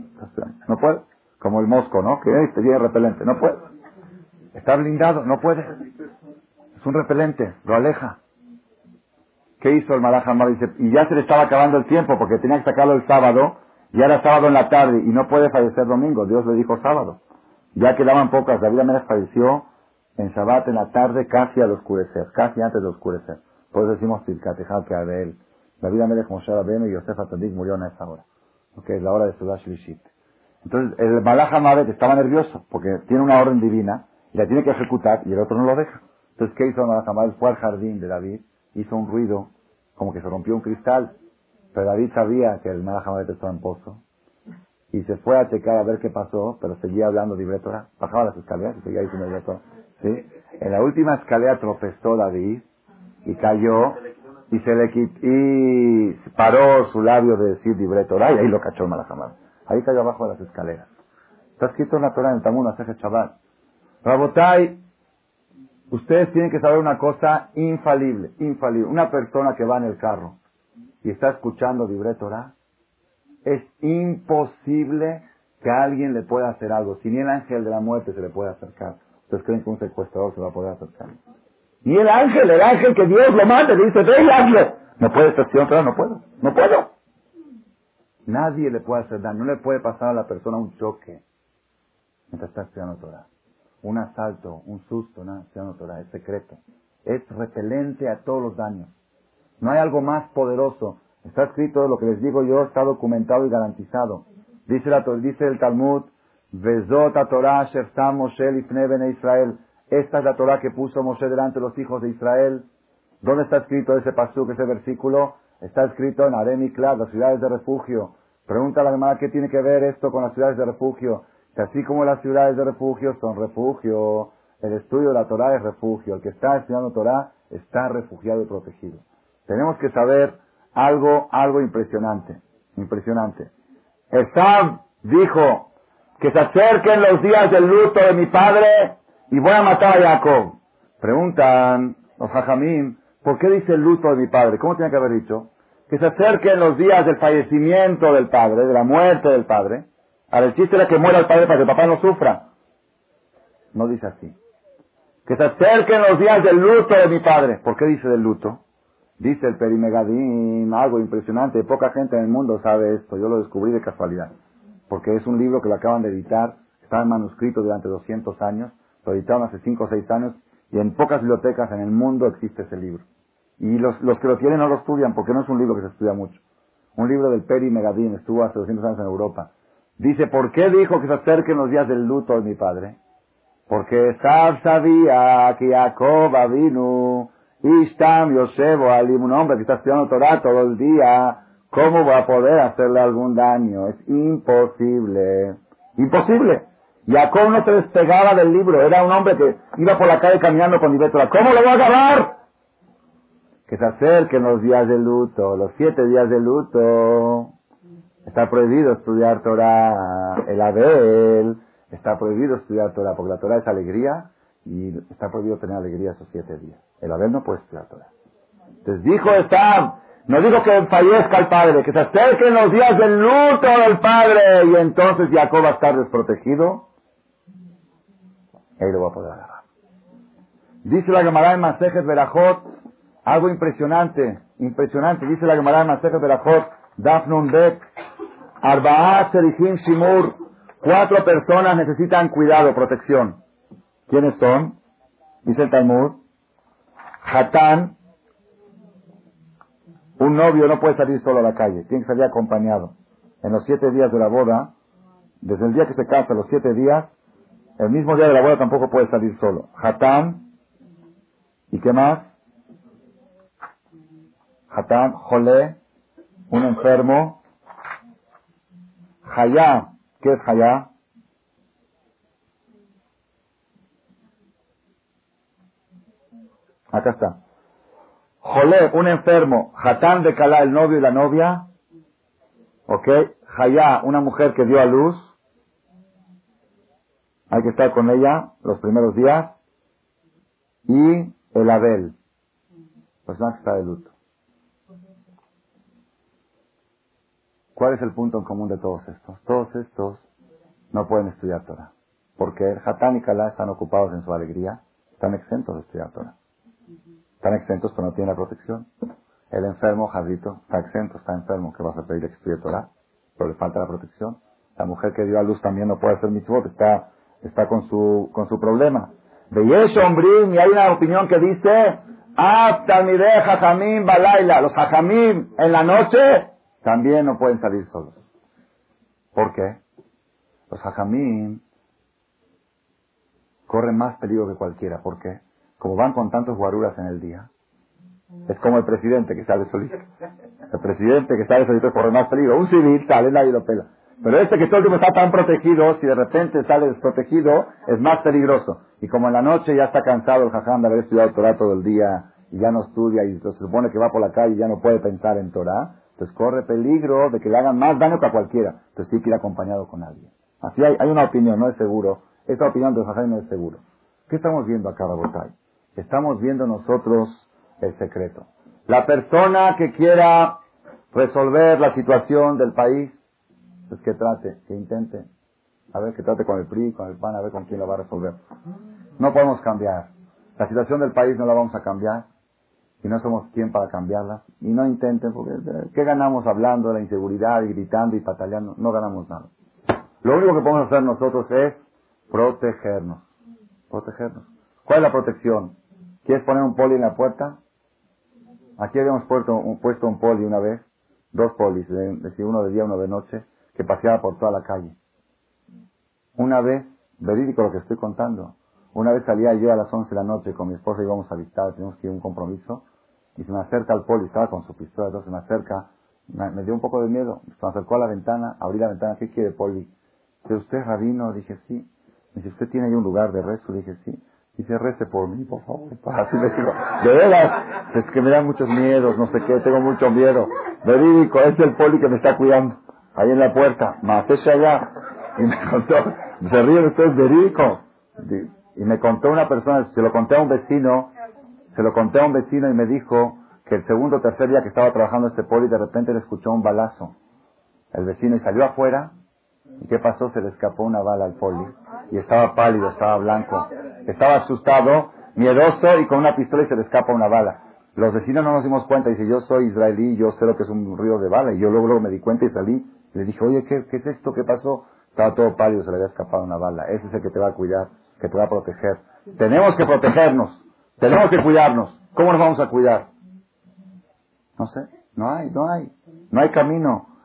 no puede. como el mosco, ¿no? Que este tiene repelente, no puede. Está blindado, no puede. Es un repelente, lo aleja. ¿Qué hizo el Malach Dice, y ya se le estaba acabando el tiempo porque tenía que sacarlo el sábado, y era sábado en la tarde, y no puede fallecer domingo. Dios le dijo sábado. Ya quedaban pocas. David Amelech falleció en Shabbat en la tarde, casi al oscurecer, casi antes de oscurecer. Por eso decimos Tilkatejal que Abel. David Amelech Moshe Rabbeinu y Yosef Atadik murió en esa hora. Que es la hora de Sudash Lishit. Entonces, el Malach estaba nervioso porque tiene una orden divina y la tiene que ejecutar y el otro no lo deja. Entonces, ¿qué hizo el Malach Fue al jardín de David hizo un ruido como que se rompió un cristal, pero David sabía que el Malach estaba en pozo y se fue a checar a ver qué pasó, pero seguía hablando de Ibretora, bajaba las escaleras y seguía diciendo Ibretora. ¿sí? En la última escalera tropezó David y cayó y se le quitó, y paró su labio de decir Ibretora y ahí lo cachó el Malajamad. Ahí cayó abajo de las escaleras. Está escrito en la Torah en el Talmud Aseje Shabbat. Rabotai, Ustedes tienen que saber una cosa infalible, infalible. Una persona que va en el carro y está escuchando Libre Torah, es imposible que alguien le pueda hacer algo. Si ni el ángel de la muerte se le puede acercar. ¿Ustedes creen que un secuestrador se va a poder acercar? Ni el ángel, el ángel que Dios lo mande, dice, ven hazlo. No puede estar pero no puedo, no puedo. Nadie le puede hacer daño, no le puede pasar a la persona un choque mientras está estudiando Torah un asalto, un susto, una Torah, es secreto. Es repelente a todos los daños. No hay algo más poderoso. Está escrito, lo que les digo yo, está documentado y garantizado. Dice, la, dice el Talmud, Vezot Torah Shersam Moshe Lifne Israel. Esta es la Torah que puso Moshe delante de los hijos de Israel. ¿Dónde está escrito ese pasuk, ese versículo? Está escrito en Arem y las ciudades de refugio. Pregunta a la hermana, ¿qué tiene que ver esto con las ciudades de refugio? así como las ciudades de refugio son refugio, el estudio de la Torah es refugio, el que está estudiando Torah está refugiado y protegido. Tenemos que saber algo, algo impresionante, impresionante. Esab dijo que se acerquen los días del luto de mi padre y voy a matar a Jacob. Preguntan los hajamim, ¿por qué dice el luto de mi padre? ¿Cómo tiene que haber dicho? Que se acerquen los días del fallecimiento del padre, de la muerte del padre, Ahora el chiste era que muera el padre para que el papá no sufra. No dice así. Que se acerquen los días del luto de mi padre. ¿Por qué dice del luto? Dice el Perimegadín, algo impresionante. Poca gente en el mundo sabe esto. Yo lo descubrí de casualidad. Porque es un libro que lo acaban de editar. Estaba en manuscrito durante 200 años. Lo editaron hace 5 o 6 años. Y en pocas bibliotecas en el mundo existe ese libro. Y los, los que lo tienen no lo estudian porque no es un libro que se estudia mucho. Un libro del Peri Megadín. Estuvo hace 200 años en Europa Dice, ¿por qué dijo que se acerquen los días del luto de mi padre? Porque Sab sabía que Jacob vino, Ishtam Yosef Alim, un hombre que está estudiando Torah todo el día, ¿cómo va a poder hacerle algún daño? Es imposible. Imposible. Jacob no se despegaba del libro, era un hombre que iba por la calle caminando con Torah. ¿Cómo lo va a agarrar? Que se acerquen los días del luto, los siete días del luto. Está prohibido estudiar Torah el Abel, está prohibido estudiar Torah, porque la Torah es alegría y está prohibido tener alegría esos siete días. El Abel no puede estudiar Torah. Entonces dijo está, no dijo que fallezca el padre, que se acerquen los días del luto del padre y entonces Jacob va a estar desprotegido. Él lo va a poder agarrar. Dice la Gemara en Masejet Berajot, algo impresionante, impresionante. Dice la Gemara en Masejet Berajot, Dafnun Bet, Arbaat Serihim Shimur, cuatro personas necesitan cuidado, protección. ¿Quiénes son? Dice el Talmud. Hatán, un novio no puede salir solo a la calle, tiene que salir acompañado. En los siete días de la boda, desde el día que se casa, los siete días, el mismo día de la boda tampoco puede salir solo. Hatán, ¿y qué más? Hatán, Jolé, un enfermo, Hayá, ¿qué es Hayá? Acá está. Jolé, un enfermo. Hatán de Kalá, el novio y la novia. ¿Ok? Hayá, una mujer que dio a luz. Hay que estar con ella los primeros días. Y el Abel, persona que está de luto. ¿Cuál es el punto en común de todos estos? Todos estos no pueden estudiar Torah. Porque Hatán y Kalá están ocupados en su alegría, están exentos de estudiar Torah. Están exentos, pero no tienen la protección. El enfermo, Jadito, está exento, está enfermo, que vas a pedir Torah, pero le falta la protección. La mujer que dio a luz también no puede hacer mitzvot, está, está con su, con su problema. De Yesh Ombrim, y hay una opinión que dice, Talmideh Jajamim Balaila, los Jajamim en la noche también no pueden salir solos. ¿Por qué? Los Jajamim corren más peligro que cualquiera. ¿Por qué? Como van con tantos guaruras en el día, es como el presidente que sale solito. El presidente que sale solito corre más peligro. Un civil sale, nadie lo pela. Pero este que todo el tiempo está tan protegido, si de repente sale desprotegido, es más peligroso. Y como en la noche ya está cansado el jajam de haber estudiado Torah todo el día y ya no estudia y se supone que va por la calle y ya no puede pensar en Torah, entonces corre peligro de que le hagan más daño que a cualquiera. Entonces tiene que ir acompañado con alguien. Así hay, hay una opinión, no es seguro. Esta opinión de jajam no es seguro. ¿Qué estamos viendo acá, Rabotay? Estamos viendo nosotros el secreto. La persona que quiera resolver la situación del país, pues que trate, que intente. A ver, que trate con el PRI, con el PAN, a ver con quién la va a resolver. No podemos cambiar. La situación del país no la vamos a cambiar. Y no somos quien para cambiarla. Y no intenten, porque ¿qué ganamos hablando de la inseguridad y gritando y pataleando? No ganamos nada. Lo único que podemos hacer nosotros es protegernos. Protegernos. ¿Cuál es la protección? ¿Quieres poner un poli en la puerta? Aquí habíamos puesto un, puesto un poli una vez, dos polis, uno de día, uno de noche, que paseaba por toda la calle. Una vez, verídico lo que estoy contando, una vez salía yo a las 11 de la noche con mi esposa, íbamos a visitar, teníamos que ir a un compromiso, y se me acerca el poli, estaba con su pistola, entonces se me acerca, me, dio un poco de miedo, se me acercó a la ventana, abrí la ventana, ¿qué quiere poli? Dice, ¿usted es rabino? Dije, sí. Dice, ¿usted tiene ahí un lugar de rezo? Dije, sí. Dice, rece por mí, por favor. Así le digo, de veras, es que me dan muchos miedos, no sé qué, tengo mucho miedo. Verídico, es el poli que me está cuidando, ahí en la puerta. Matese allá. Y me contó, se ríen ustedes, verídico. Y me contó una persona, se lo conté a un vecino, se lo conté a un vecino y me dijo que el segundo o tercer día que estaba trabajando este poli, de repente le escuchó un balazo. El vecino y salió afuera, ¿y qué pasó? Se le escapó una bala al poli. Y estaba pálido, estaba blanco estaba asustado, miedoso y con una pistola y se le escapa una bala. Los vecinos no nos dimos cuenta, dice, yo soy israelí, yo sé lo que es un río de bala. Y yo luego, me di cuenta y salí. Le dije, oye, ¿qué, ¿qué es esto? ¿Qué pasó? Estaba todo pálido, se le había escapado una bala. Ese es el que te va a cuidar, que te va a proteger. Tenemos que protegernos. Tenemos que cuidarnos. ¿Cómo nos vamos a cuidar? No sé. No hay, no hay. No hay camino.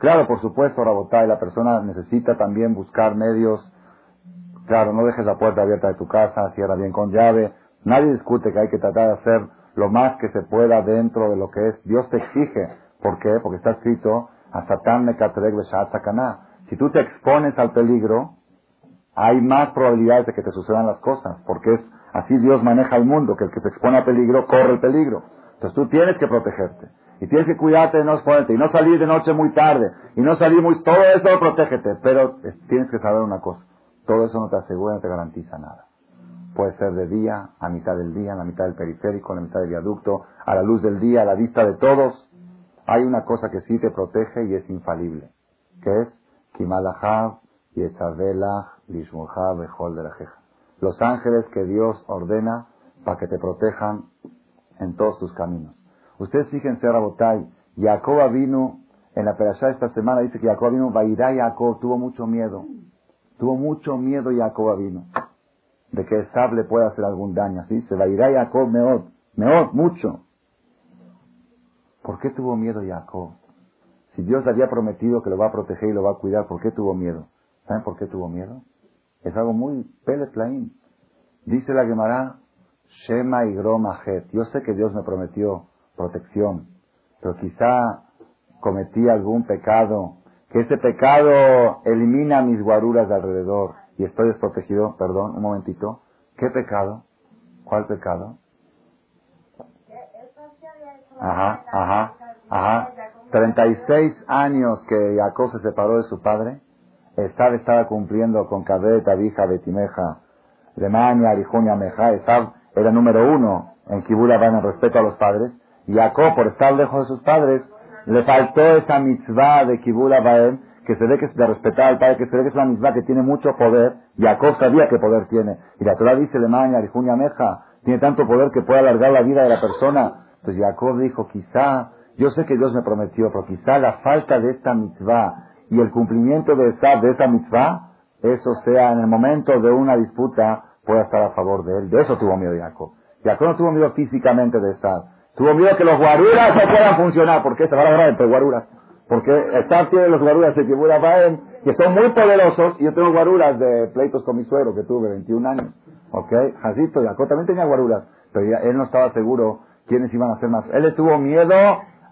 Claro, por supuesto, Rabotay, la persona necesita también buscar medios Claro, no dejes la puerta abierta de tu casa, cierra bien con llave. Nadie discute que hay que tratar de hacer lo más que se pueda dentro de lo que es. Dios te exige. ¿Por qué? Porque está escrito, a Satán me Si tú te expones al peligro, hay más probabilidades de que te sucedan las cosas. Porque es así Dios maneja el mundo, que el que se expone al peligro corre el peligro. Entonces tú tienes que protegerte. Y tienes que cuidarte de no exponerte. Y no salir de noche muy tarde. Y no salir muy... Todo eso protégete. Pero tienes que saber una cosa. Todo eso no te asegura, no te garantiza nada. Puede ser de día, a mitad del día, en la mitad del periférico, en la mitad del viaducto, a la luz del día, a la vista de todos. Hay una cosa que sí te protege y es infalible, que es Kimalahav y Bejol de la Jeja. Los ángeles que Dios ordena para que te protejan en todos tus caminos. Ustedes fíjense, Rabotai, Jacob vino, en la perashá esta semana dice que Jacob vino, Bairá Jacob tuvo mucho miedo. Tuvo mucho miedo Jacob vino de que Esab le pueda hacer algún daño. ¿sí? Se va a ir a Jacob meot, meot, mucho. ¿Por qué tuvo miedo Jacob? Si Dios le había prometido que lo va a proteger y lo va a cuidar, ¿por qué tuvo miedo? ¿Saben por qué tuvo miedo? Es algo muy peletlaín. Dice la Gemara, Shema y Groma Yo sé que Dios me prometió protección, pero quizá cometí algún pecado que ese pecado elimina mis guaruras de alrededor y estoy desprotegido, perdón, un momentito. ¿Qué pecado? ¿Cuál pecado? Ajá, ajá, ajá. 36 años que Jacob se separó de su padre. Esab estaba cumpliendo con Cabet, Abija, Betimeja, Alemania, Arijonia, Meja. Esab era número uno en Kibula van en respeto a los padres. Jacob, por estar lejos de sus padres, le faltó esa mitzvah de Kibula Baem, que se ve que es de respetar al padre, que se ve que es una mitzvah que tiene mucho poder, Jacob sabía qué poder tiene. Y la Torah dice, Lemaña, Arijunia Meja, tiene tanto poder que puede alargar la vida de la persona. Entonces Jacob dijo, quizá, yo sé que Dios me prometió, pero quizá la falta de esta mitzvah y el cumplimiento de esa, de esa mitzvah, eso sea en el momento de una disputa, pueda estar a favor de él. De eso tuvo miedo Jacob. Jacob no tuvo miedo físicamente de estar. Tuvo miedo que los guaruras no puedan funcionar. ¿Por qué? Se van a agarrar entre guaruras. Porque estar tiene los guaruras de Kibura que son muy poderosos, y yo tengo guaruras de pleitos con mi suegro, que tuve 21 años. ¿Ok? Jacito, Jacob también tenía guaruras, pero él no estaba seguro quiénes iban a ser más. Él le tuvo miedo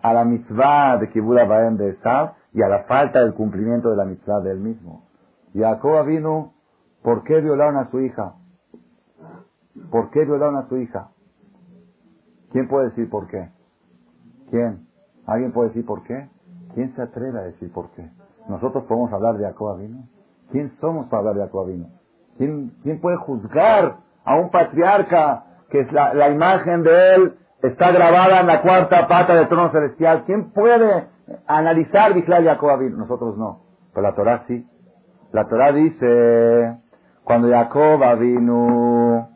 a la mitzvah de Kibura Baem de Esav y a la falta del cumplimiento de la mitzvah de él mismo. Jacob vino, ¿por qué violaron a su hija? ¿Por qué violaron a su hija? ¿Quién puede decir por qué? ¿Quién? ¿Alguien puede decir por qué? ¿Quién se atreve a decir por qué? ¿Nosotros podemos hablar de Jacob vino? ¿Quién somos para hablar de Jacob vino? ¿Quién, ¿Quién puede juzgar a un patriarca que es la, imagen de él está grabada en la cuarta pata del trono celestial? ¿Quién puede analizar Bichlal Jacob? Nosotros no. Pero la Torah sí. La Torah dice, cuando Jacob vino,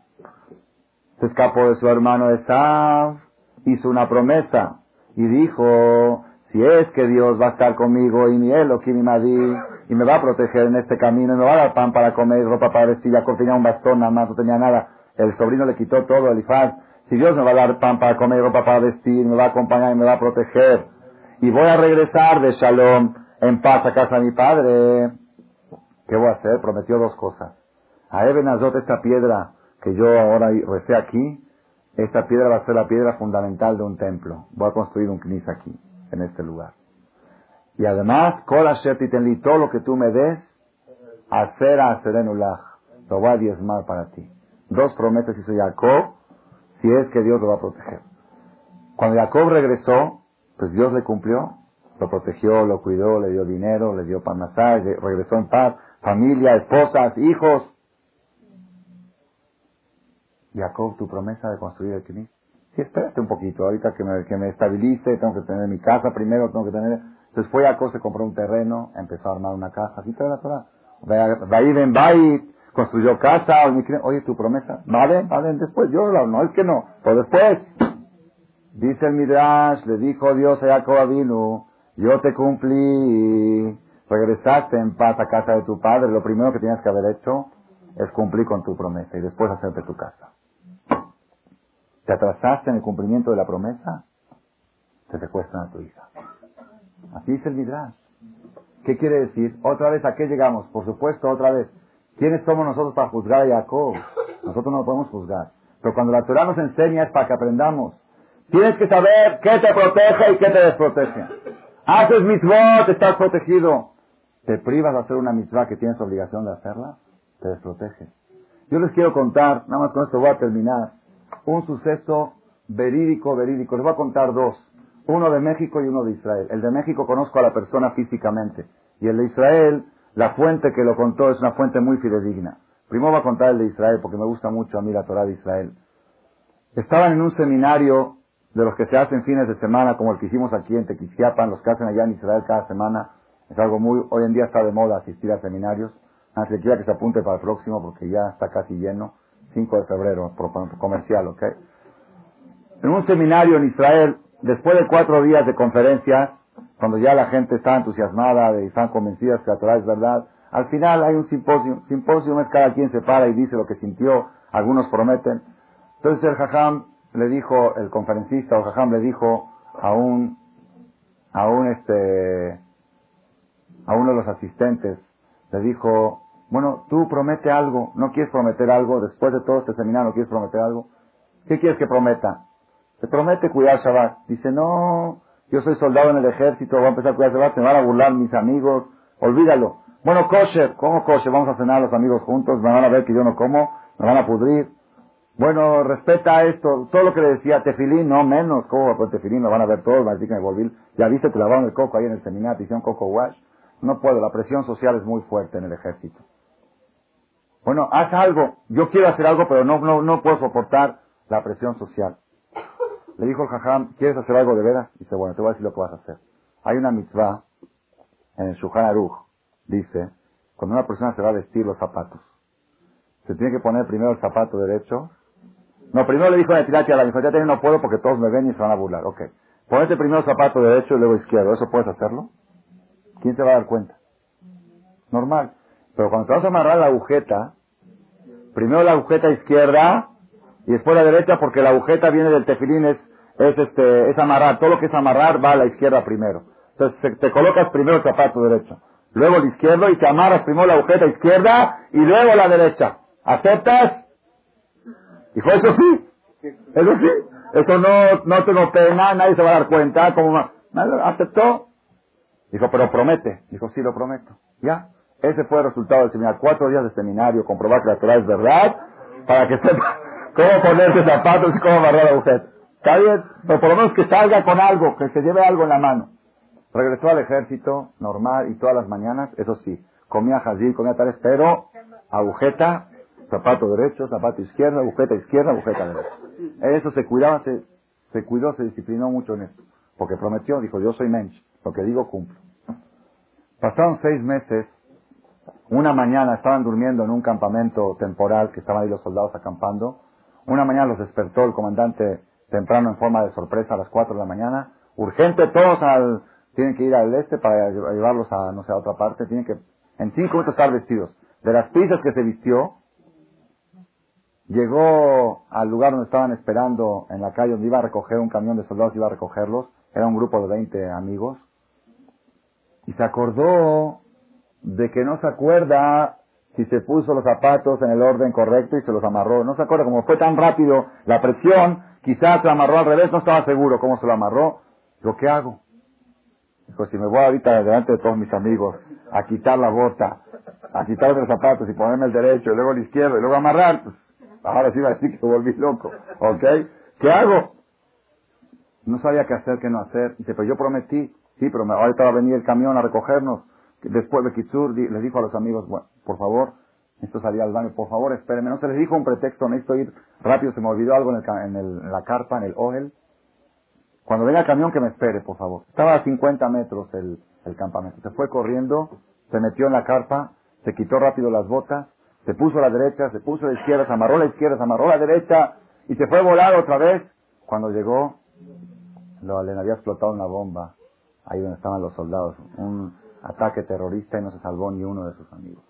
se escapó de su hermano Esav, hizo una promesa y dijo, si es que Dios va a estar conmigo y mi Elohim y Madí, y me va a proteger en este camino, y me va a dar pan para comer, ropa para vestir, Jacob tenía un bastón, nada más, no tenía nada, el sobrino le quitó todo, Elifaz, si Dios me va a dar pan para comer, ropa para vestir, me va a acompañar y me va a proteger, y voy a regresar de Shalom en paz a casa de mi padre, ¿qué voy a hacer? Prometió dos cosas. A Eben Azot, esta piedra que yo ahora recé aquí, esta piedra va a ser la piedra fundamental de un templo. Voy a construir un knis aquí, en este lugar. Y además, y todo lo que tú me des, hacer a Serenullah. Lo voy a diezmar para ti. Dos promesas hizo Jacob, si es que Dios lo va a proteger. Cuando Jacob regresó, pues Dios le cumplió, lo protegió, lo cuidó, le dio dinero, le dio masaje, regresó en paz, familia, esposas, hijos. Jacob, tu promesa de construir el Knis. Sí, espérate un poquito, ahorita que me, que me estabilice, tengo que tener mi casa primero, tengo que tener... Entonces fue Jacob, se compró un terreno, empezó a armar una casa, aquí te la Torah. ir en Bait, construyó casa, oye, tu promesa, vale, vale, después, yo no es que no, pero después. Dice el Midrash, le dijo Dios a Jacob Avinu, yo te cumplí, regresaste en paz a casa de tu padre, lo primero que tienes que haber hecho es cumplir con tu promesa y después hacerte tu casa. ¿Te atrasaste en el cumplimiento de la promesa? Te secuestran a tu hija. Así dice el Midrash. ¿Qué quiere decir? Otra vez, ¿a qué llegamos? Por supuesto, otra vez. ¿Quiénes somos nosotros para juzgar a Jacob? Nosotros no lo podemos juzgar. Pero cuando la Torah nos enseña es para que aprendamos. Tienes que saber qué te protege y qué te desprotege. Haces mitzvot, estás protegido. Te privas de hacer una mitzvah que tienes obligación de hacerla, te desprotege. Yo les quiero contar, nada más con esto voy a terminar un suceso verídico, verídico. Les voy a contar dos. Uno de México y uno de Israel. El de México conozco a la persona físicamente. Y el de Israel, la fuente que lo contó es una fuente muy fidedigna. Primero voy a contar el de Israel porque me gusta mucho a mí la Torah de Israel. Estaban en un seminario de los que se hacen fines de semana, como el que hicimos aquí en Tequisquiapan, los que hacen allá en Israel cada semana. Es algo muy, hoy en día está de moda asistir a seminarios. Antes quiera que se apunte para el próximo porque ya está casi lleno. 5 de febrero, comercial, ¿ok? En un seminario en Israel, después de cuatro días de conferencias, cuando ya la gente está entusiasmada y están convencidas que la Torah es verdad, al final hay un simposio. Simposio es cada quien se para y dice lo que sintió, algunos prometen. Entonces el Jajam le dijo, el conferencista o Jajam le dijo a un, a un este, a uno de los asistentes, le dijo, bueno, tú promete algo, no quieres prometer algo, después de todo este seminario no quieres prometer algo. ¿Qué quieres que prometa? Te promete cuidar Shabbat. Dice, no, yo soy soldado en el ejército, voy a empezar a cuidar Shabbat, me van a burlar mis amigos, olvídalo. Bueno, kosher, ¿cómo kosher? Vamos a cenar los amigos juntos, me van a ver que yo no como, me van a pudrir. Bueno, respeta esto, todo lo que le decía, tefilín, no menos, ¿cómo con tefilín? Me van a ver todos, me decir que me volví. Ya viste, te lavaron el coco ahí en el seminario, te hicieron coco wash. No puedo, la presión social es muy fuerte en el ejército. Bueno, haz algo. Yo quiero hacer algo, pero no, no, no puedo soportar la presión social. Le dijo el jajam, ¿quieres hacer algo de veras? Dice, bueno, te voy a decir lo que vas a hacer. Hay una mitzvah en el Shulchan dice, cuando una persona se va a vestir los zapatos, se tiene que poner primero el zapato derecho. No, primero le dijo a Netilati a la ya no puedo porque todos me ven y se van a burlar. Ok. Ponete primero el zapato derecho y luego izquierdo. ¿Eso puedes hacerlo? ¿Quién se va a dar cuenta? Normal. Pero cuando te vas a amarrar la agujeta, primero la agujeta izquierda y después la derecha porque la agujeta viene del tefilín, es, es, este, es amarrar. Todo lo que es amarrar va a la izquierda primero. Entonces te, colocas primero el zapato derecho, luego el izquierdo y te amarras primero la agujeta izquierda y luego la derecha. ¿Aceptas? Dijo, eso sí, eso sí, eso no, no tengo pena, nadie se va a dar cuenta, aceptó. Dijo, pero promete. Dijo, sí, lo prometo. Ya. Ese fue el resultado del seminario. Cuatro días de seminario, comprobar que la Torah es verdad, para que sepa cómo ponerse zapatos y cómo amarrar la agujeta. Está bien, pero por lo menos que salga con algo, que se lleve algo en la mano. Regresó al ejército normal y todas las mañanas, eso sí, comía jazil, comía tales, pero agujeta zapato derecho, zapato izquierdo, agujeta izquierda, agujeta derecha. Eso se cuidaba, se, se cuidó, se disciplinó mucho en eso. Porque prometió, dijo, yo soy mensch, lo que digo cumplo. Pasaron seis meses, una mañana estaban durmiendo en un campamento temporal que estaban ahí los soldados acampando. Una mañana los despertó el comandante temprano en forma de sorpresa a las cuatro de la mañana. Urgente, todos al, tienen que ir al este para llevarlos a, no sé, a otra parte. Tienen que, en cinco minutos estar vestidos. De las prisas que se vistió, Llegó al lugar donde estaban esperando en la calle donde iba a recoger un camión de soldados, iba a recogerlos. Era un grupo de 20 amigos. Y se acordó de que no se acuerda si se puso los zapatos en el orden correcto y se los amarró. No se acuerda, como fue tan rápido la presión, quizás se amarró al revés, no estaba seguro cómo se lo amarró. ¿Lo qué hago? Dijo, si me voy ahorita delante de todos mis amigos a quitar la bota, a quitarme los zapatos y ponerme el derecho y luego el izquierdo y luego amarrar, pues Ahora sí va a decir que volví loco. ¿Ok? ¿Qué hago? No sabía qué hacer, qué no hacer. Dice, pero yo prometí. Sí, pero ahorita va a venir el camión a recogernos. Después de Kitsur les dijo a los amigos, bueno, por favor, esto salía al baño, por favor, espérenme. No se les dijo un pretexto, necesito ir rápido, se me olvidó algo en, el, la carpa, en el OGEL. Cuando venga el camión, que me espere, por favor. Estaba a 50 metros el, el campamento. Se fue corriendo, se metió en la carpa, se quitó rápido las botas, se puso a la derecha, se puso a la izquierda, se amarró a la izquierda, se amarró a la derecha y se fue a volar otra vez. Cuando llegó, lo, le había explotado una bomba ahí donde estaban los soldados. Un ataque terrorista y no se salvó ni uno de sus amigos.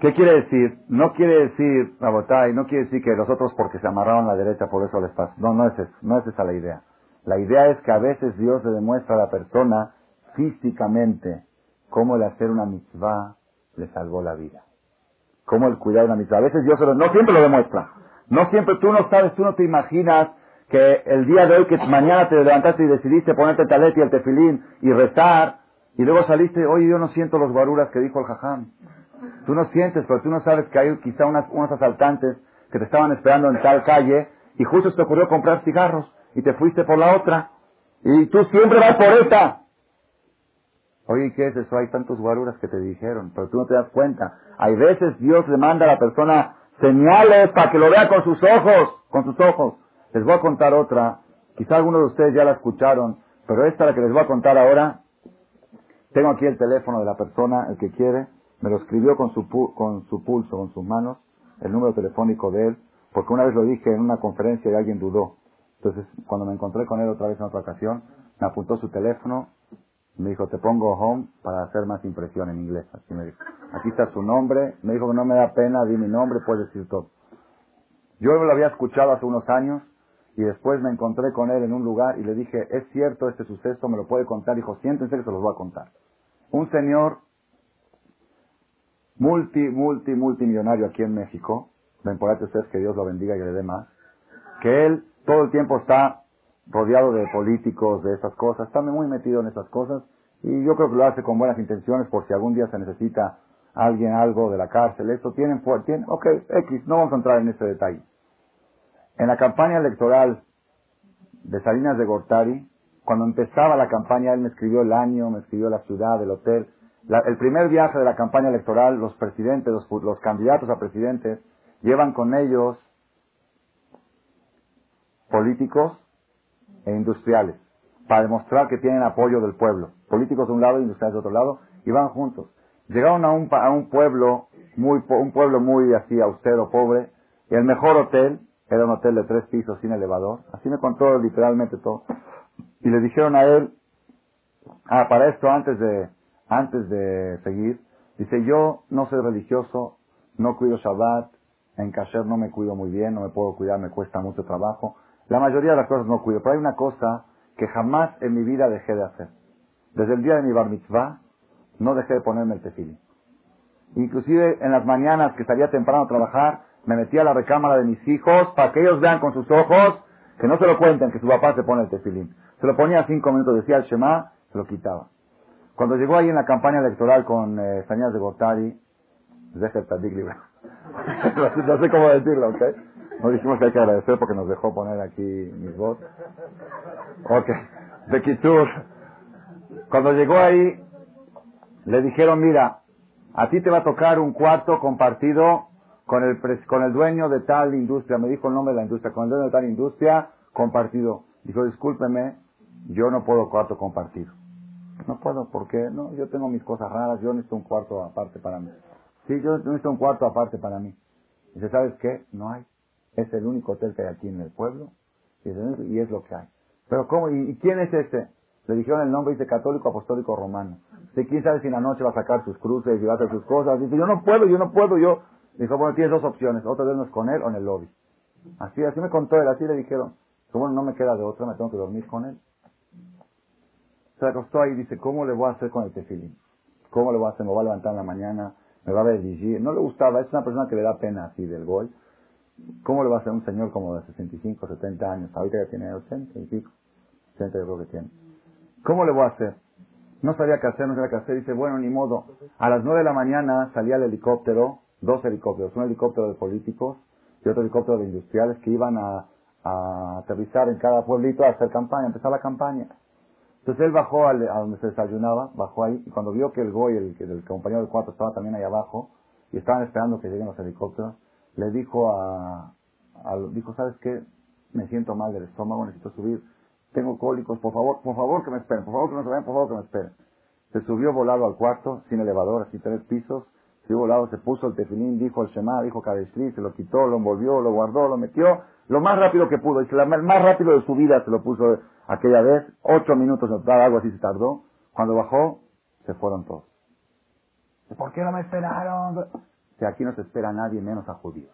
¿Qué quiere decir? No quiere decir, Rabotay, no quiere decir que los otros porque se amarraron a la derecha por eso les pasa. No, no es, eso, no es esa la idea. La idea es que a veces Dios le demuestra a la persona físicamente cómo el hacer una mitzvah le salvó la vida como el cuidado de una mitzvah. A veces Dios no siempre lo demuestra. No siempre, tú no sabes, tú no te imaginas que el día de hoy, que mañana te levantaste y decidiste ponerte el talet y el tefilín y rezar, y luego saliste, oye, yo no siento los guaruras que dijo el jajam. Tú no sientes, pero tú no sabes que hay quizá unas, unos asaltantes que te estaban esperando en tal calle y justo se te ocurrió comprar cigarros y te fuiste por la otra. Y tú siempre vas por esta. Oye, ¿qué es eso? Hay tantos guaruras que te dijeron, pero tú no te das cuenta. Hay veces Dios le manda a la persona señales para que lo vea con sus ojos, con sus ojos. Les voy a contar otra. Quizá algunos de ustedes ya la escucharon, pero esta la que les voy a contar ahora. Tengo aquí el teléfono de la persona, el que quiere. Me lo escribió con su, con su pulso, con sus manos, el número telefónico de él, porque una vez lo dije en una conferencia y alguien dudó. Entonces, cuando me encontré con él otra vez en otra ocasión, me apuntó su teléfono me dijo, te pongo home para hacer más impresión en inglés. Así me dijo. Aquí está su nombre. Me dijo que no me da pena, di mi nombre, puedes decir todo. Yo lo había escuchado hace unos años y después me encontré con él en un lugar y le dije, es cierto este suceso, me lo puede contar. Dijo, siéntense que se los voy a contar. Un señor multi, multi, multimillonario aquí en México, ven por ustedes que Dios lo bendiga y le dé más, que él todo el tiempo está rodeado de políticos, de esas cosas, está muy metido en esas cosas y yo creo que lo hace con buenas intenciones por si algún día se necesita alguien algo de la cárcel. Esto tienen, tienen, ok, X, no vamos a entrar en ese detalle. En la campaña electoral de Salinas de Gortari, cuando empezaba la campaña, él me escribió el año, me escribió la ciudad, el hotel. el primer viaje de la campaña electoral, los presidentes, los, los candidatos a presidentes, llevan con ellos políticos e industriales, para demostrar que tienen apoyo del pueblo. Políticos de un lado industriales de otro lado, y van juntos. Llegaron a un, a un pueblo, muy, un pueblo muy así austero, pobre, el mejor hotel, era un hotel de tres pisos sin elevador, así me contó literalmente todo. Y le dijeron a él, ah, para esto antes de, antes de seguir, dice, yo no soy religioso, no cuido Shabbat, en kasher no me cuido muy bien, no me puedo cuidar, me cuesta mucho trabajo. La mayoría de las cosas no cuido, pero hay una cosa que jamás en mi vida dejé de hacer. Desde el día de mi bar mitzvah, no dejé de ponerme el tefilín. Inclusive en las mañanas que salía temprano a trabajar, me metía a la recámara de mis hijos para que ellos vean con sus ojos, que no se lo cuenten, que su papá se pone el tefilín. Se lo ponía cinco minutos, decía el Shema, se lo quitaba. Cuando llegó ahí en la campaña electoral con eh, Sañas de Gortari, deja el tadik no sé cómo decirlo, ¿ok? No dijimos que hay que agradecer porque nos dejó poner aquí mis votos. Ok. De Kitsur. Cuando llegó ahí, le dijeron, mira, a ti te va a tocar un cuarto compartido con el, pres- con el dueño de tal industria. Me dijo el nombre de la industria. Con el dueño de tal industria, compartido. Dijo, discúlpeme, yo no puedo cuarto compartido. No puedo, porque no, yo tengo mis cosas raras, yo necesito un cuarto aparte para mí. Sí, yo necesito un cuarto aparte para mí. Dice, ¿sabes qué? No hay. Es el único hotel que hay aquí en el pueblo y es, lo que hay. Pero ¿cómo? ¿Y, y quién es este? Le dijeron el nombre, dice Católico Apostólico Romano. Dice, ¿quién sabe si en la noche va a sacar sus cruces y va a hacer sus cosas? Dice, yo no puedo, yo no puedo, yo. Dijo, bueno, tienes dos opciones, otra vez no es con él o en el lobby. Así, así me contó él, así le dijeron. Dijo, bueno, no me queda de otra, me tengo que dormir con él. Se acostó ahí y dice, ¿cómo le voy a hacer con el tefilín? ¿Cómo le voy a hacer? Me voy a levantar en la mañana, me va a ver vigir. No le gustaba, es una persona que le da pena así del gol. ¿Cómo le va a hacer un señor como de 65, 70 años? Ahorita ya tiene 80 y pico. 80 yo creo que tiene. ¿Cómo le voy a hacer? No sabía qué hacer, no sabía qué hacer. Dice, bueno, ni modo. A las 9 de la mañana salía el helicóptero, dos helicópteros, un helicóptero de políticos y otro helicóptero de industriales que iban a, a aterrizar en cada pueblito a hacer campaña, a empezar la campaña. Entonces él bajó al- a donde se desayunaba, bajó ahí, y cuando vio que el Goy, el, el compañero del cuarto, estaba también ahí abajo, y estaban esperando que lleguen los helicópteros, le dijo a, dijo, ¿sabes qué? Me siento mal del estómago, necesito subir, tengo cólicos, por favor, por favor que me esperen, por favor que no se vayan, por favor que me esperen. Se subió volado al cuarto, sin elevador, así tres pisos, se puso el tefilín, dijo el Shema, dijo Kadeshri, se lo quitó, lo envolvió, lo guardó, lo metió, lo más rápido que pudo, la- el más rápido de su vida se lo puso aquella vez, ocho minutos, algo así se tardó, cuando bajó, se fueron todos. ¿Por qué no me esperaron? Aquí no se espera a nadie, menos a judíos.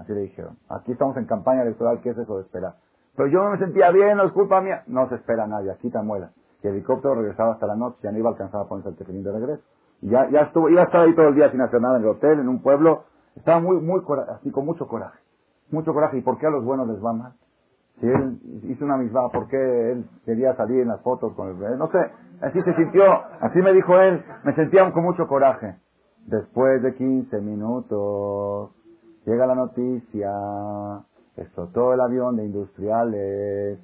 Así le dijeron. Aquí estamos en campaña electoral, ¿qué es eso de esperar? Pero yo no me sentía bien, no es culpa mía. No se espera nadie, aquí te muela. Y el helicóptero regresaba hasta la noche, ya no iba a alcanzar a ponerse el tefilín de regreso. Ya, ya estuvo, iba a estar ahí todo el día sin hacer nada en el hotel, en un pueblo. Estaba muy, muy, así con mucho coraje. Mucho coraje. ¿Y por qué a los buenos les va mal? Si él hizo una misma, ¿por qué él quería salir en las fotos con el... No sé, así se sintió, así me dijo él, me sentía con mucho coraje. Después de 15 minutos, llega la noticia, explotó el avión de industriales,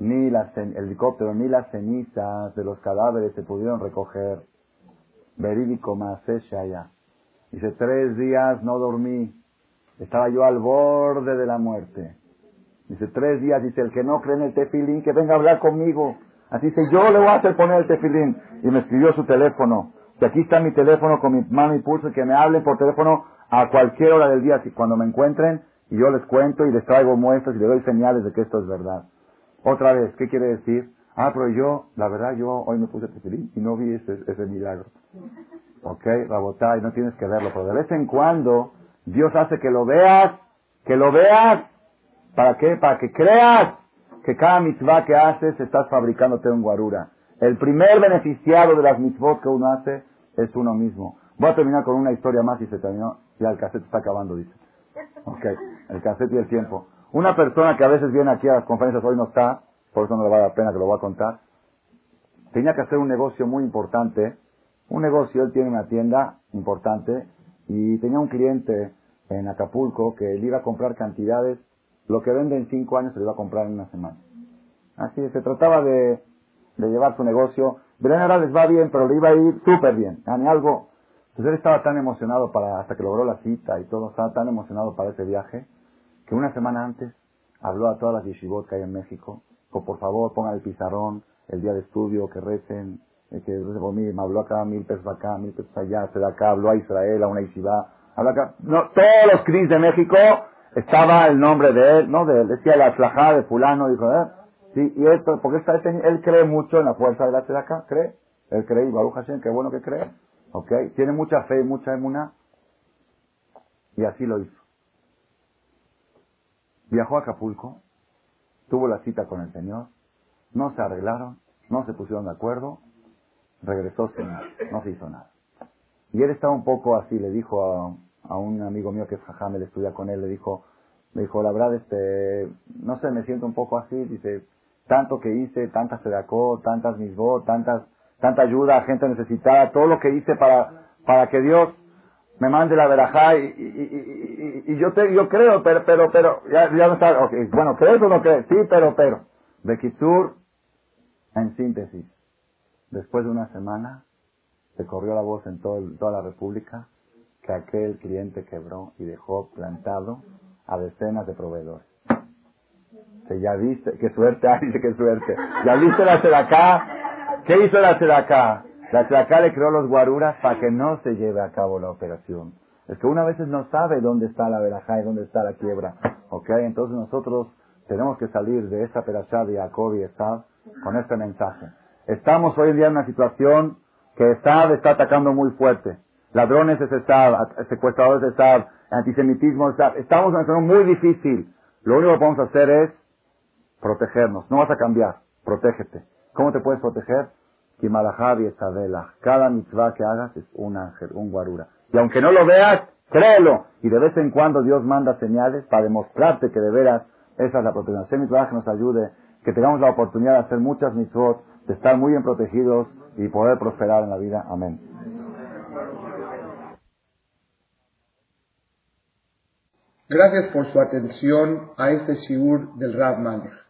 ni las, el helicóptero, ni las cenizas de los cadáveres se pudieron recoger. Verídico más ya. Dice, tres días no dormí, estaba yo al borde de la muerte. Dice, tres días, dice, el que no cree en el tefilín, que venga a hablar conmigo. Así dice, yo le voy a hacer poner el tefilín. Y me escribió su teléfono. Que aquí está mi teléfono con mi mano y pulso, que me hablen por teléfono a cualquier hora del día, así, cuando me encuentren, y yo les cuento y les traigo muestras y les doy señales de que esto es verdad. Otra vez, ¿qué quiere decir? Ah, pero yo, la verdad, yo hoy me puse tefilín y no vi ese, ese milagro. Ok, Rabotay, no tienes que verlo, pero de vez en cuando Dios hace que lo veas, que lo veas, ¿para qué? Para que creas que cada mitzvah que haces estás fabricándote un guarura. El primer beneficiado de las mitzvot que uno hace es uno mismo. Voy a terminar con una historia más y se terminó. Ya el cassette está acabando, dice. Ok, el cassette y el tiempo. Una persona que a veces viene aquí a las conferencias, hoy no está, por eso no le vale la pena que lo voy a contar, tenía que hacer un negocio muy importante. Un negocio, él tiene una tienda importante y tenía un cliente en Acapulco que le iba a comprar cantidades, lo que vende en cinco años se lo iba a comprar en una semana. Así se trataba de, llevar su negocio. Belén ahora les va bien, pero le iba a ir súper bien. Gane algo. Pues él estaba tan emocionado para, hasta que logró la cita y todo, estaba tan emocionado para ese viaje, que una semana antes habló a todas las yeshivot que hay en México, por favor pongan el pizarrón, el día de estudio, que recen, eh, que por mí me habló acá, mil pesos acá, mil pesos allá, se da acá, habló a Israel, a una Ishiva, habla acá. No, todos los CRIS de México estaba el nombre de él, no de él, decía la flajada de fulano, dijo, eh, sí, y esto, porque está, él cree mucho en la fuerza de la acá, cree, él cree, y Baruch Hashem, qué bueno que cree, ok, tiene mucha fe y mucha emuna, y así lo hizo. Viajó a Acapulco, tuvo la cita con el Señor, no se arreglaron, no se pusieron de acuerdo, regresó sin nada, no se hizo nada. Y él estaba un poco así, le dijo a, a un amigo mío que es Jajam, él estudia con él, le dijo, me dijo, la verdad, este, no sé, me siento un poco así, dice, tanto que hice, tantas sedacó, tantas misbó, tantas, tanta ayuda a gente necesitada, todo lo que hice para, para que Dios me mande la verajá y, y, y, y, yo te, yo creo, pero, pero, pero, ya, ya no está, okay. bueno, ¿crees o no crees? Sí, pero, pero. Bekitsur, en síntesis, después de una semana, se corrió la voz en todo, toda la República que aquel cliente quebró y dejó plantado a decenas de proveedores. Que ya viste, qué suerte, ay, qué suerte. Ya viste la acá ¿Qué hizo la acá La acá le creó los guaruras para que no se lleve a cabo la operación. Es que una veces no sabe dónde está la verajá y dónde está la quiebra. ¿Ok? Entonces nosotros tenemos que salir de esta perashá de Jacob y Esab con este mensaje. Estamos hoy en día en una situación que Esab está atacando muy fuerte. Ladrones es Esab, secuestradores es Esab, antisemitismo es Esab. Estamos en una situación muy difícil. Lo único que podemos hacer es protegernos. No vas a cambiar. Protégete. ¿Cómo te puedes proteger? Kimalahabi Esabela. Cada mitzvah que hagas es un ángel, un guarura. Y aunque no lo veas, créelo. Y de vez en cuando Dios manda señales para demostrarte que de veras esa es la protección. Mitzvah que nos ayude, que tengamos la oportunidad de hacer muchas mitzvot, de estar muy bien protegidos y poder prosperar en la vida. Amén. Gracias por su atención a este shiur del Rav Malech.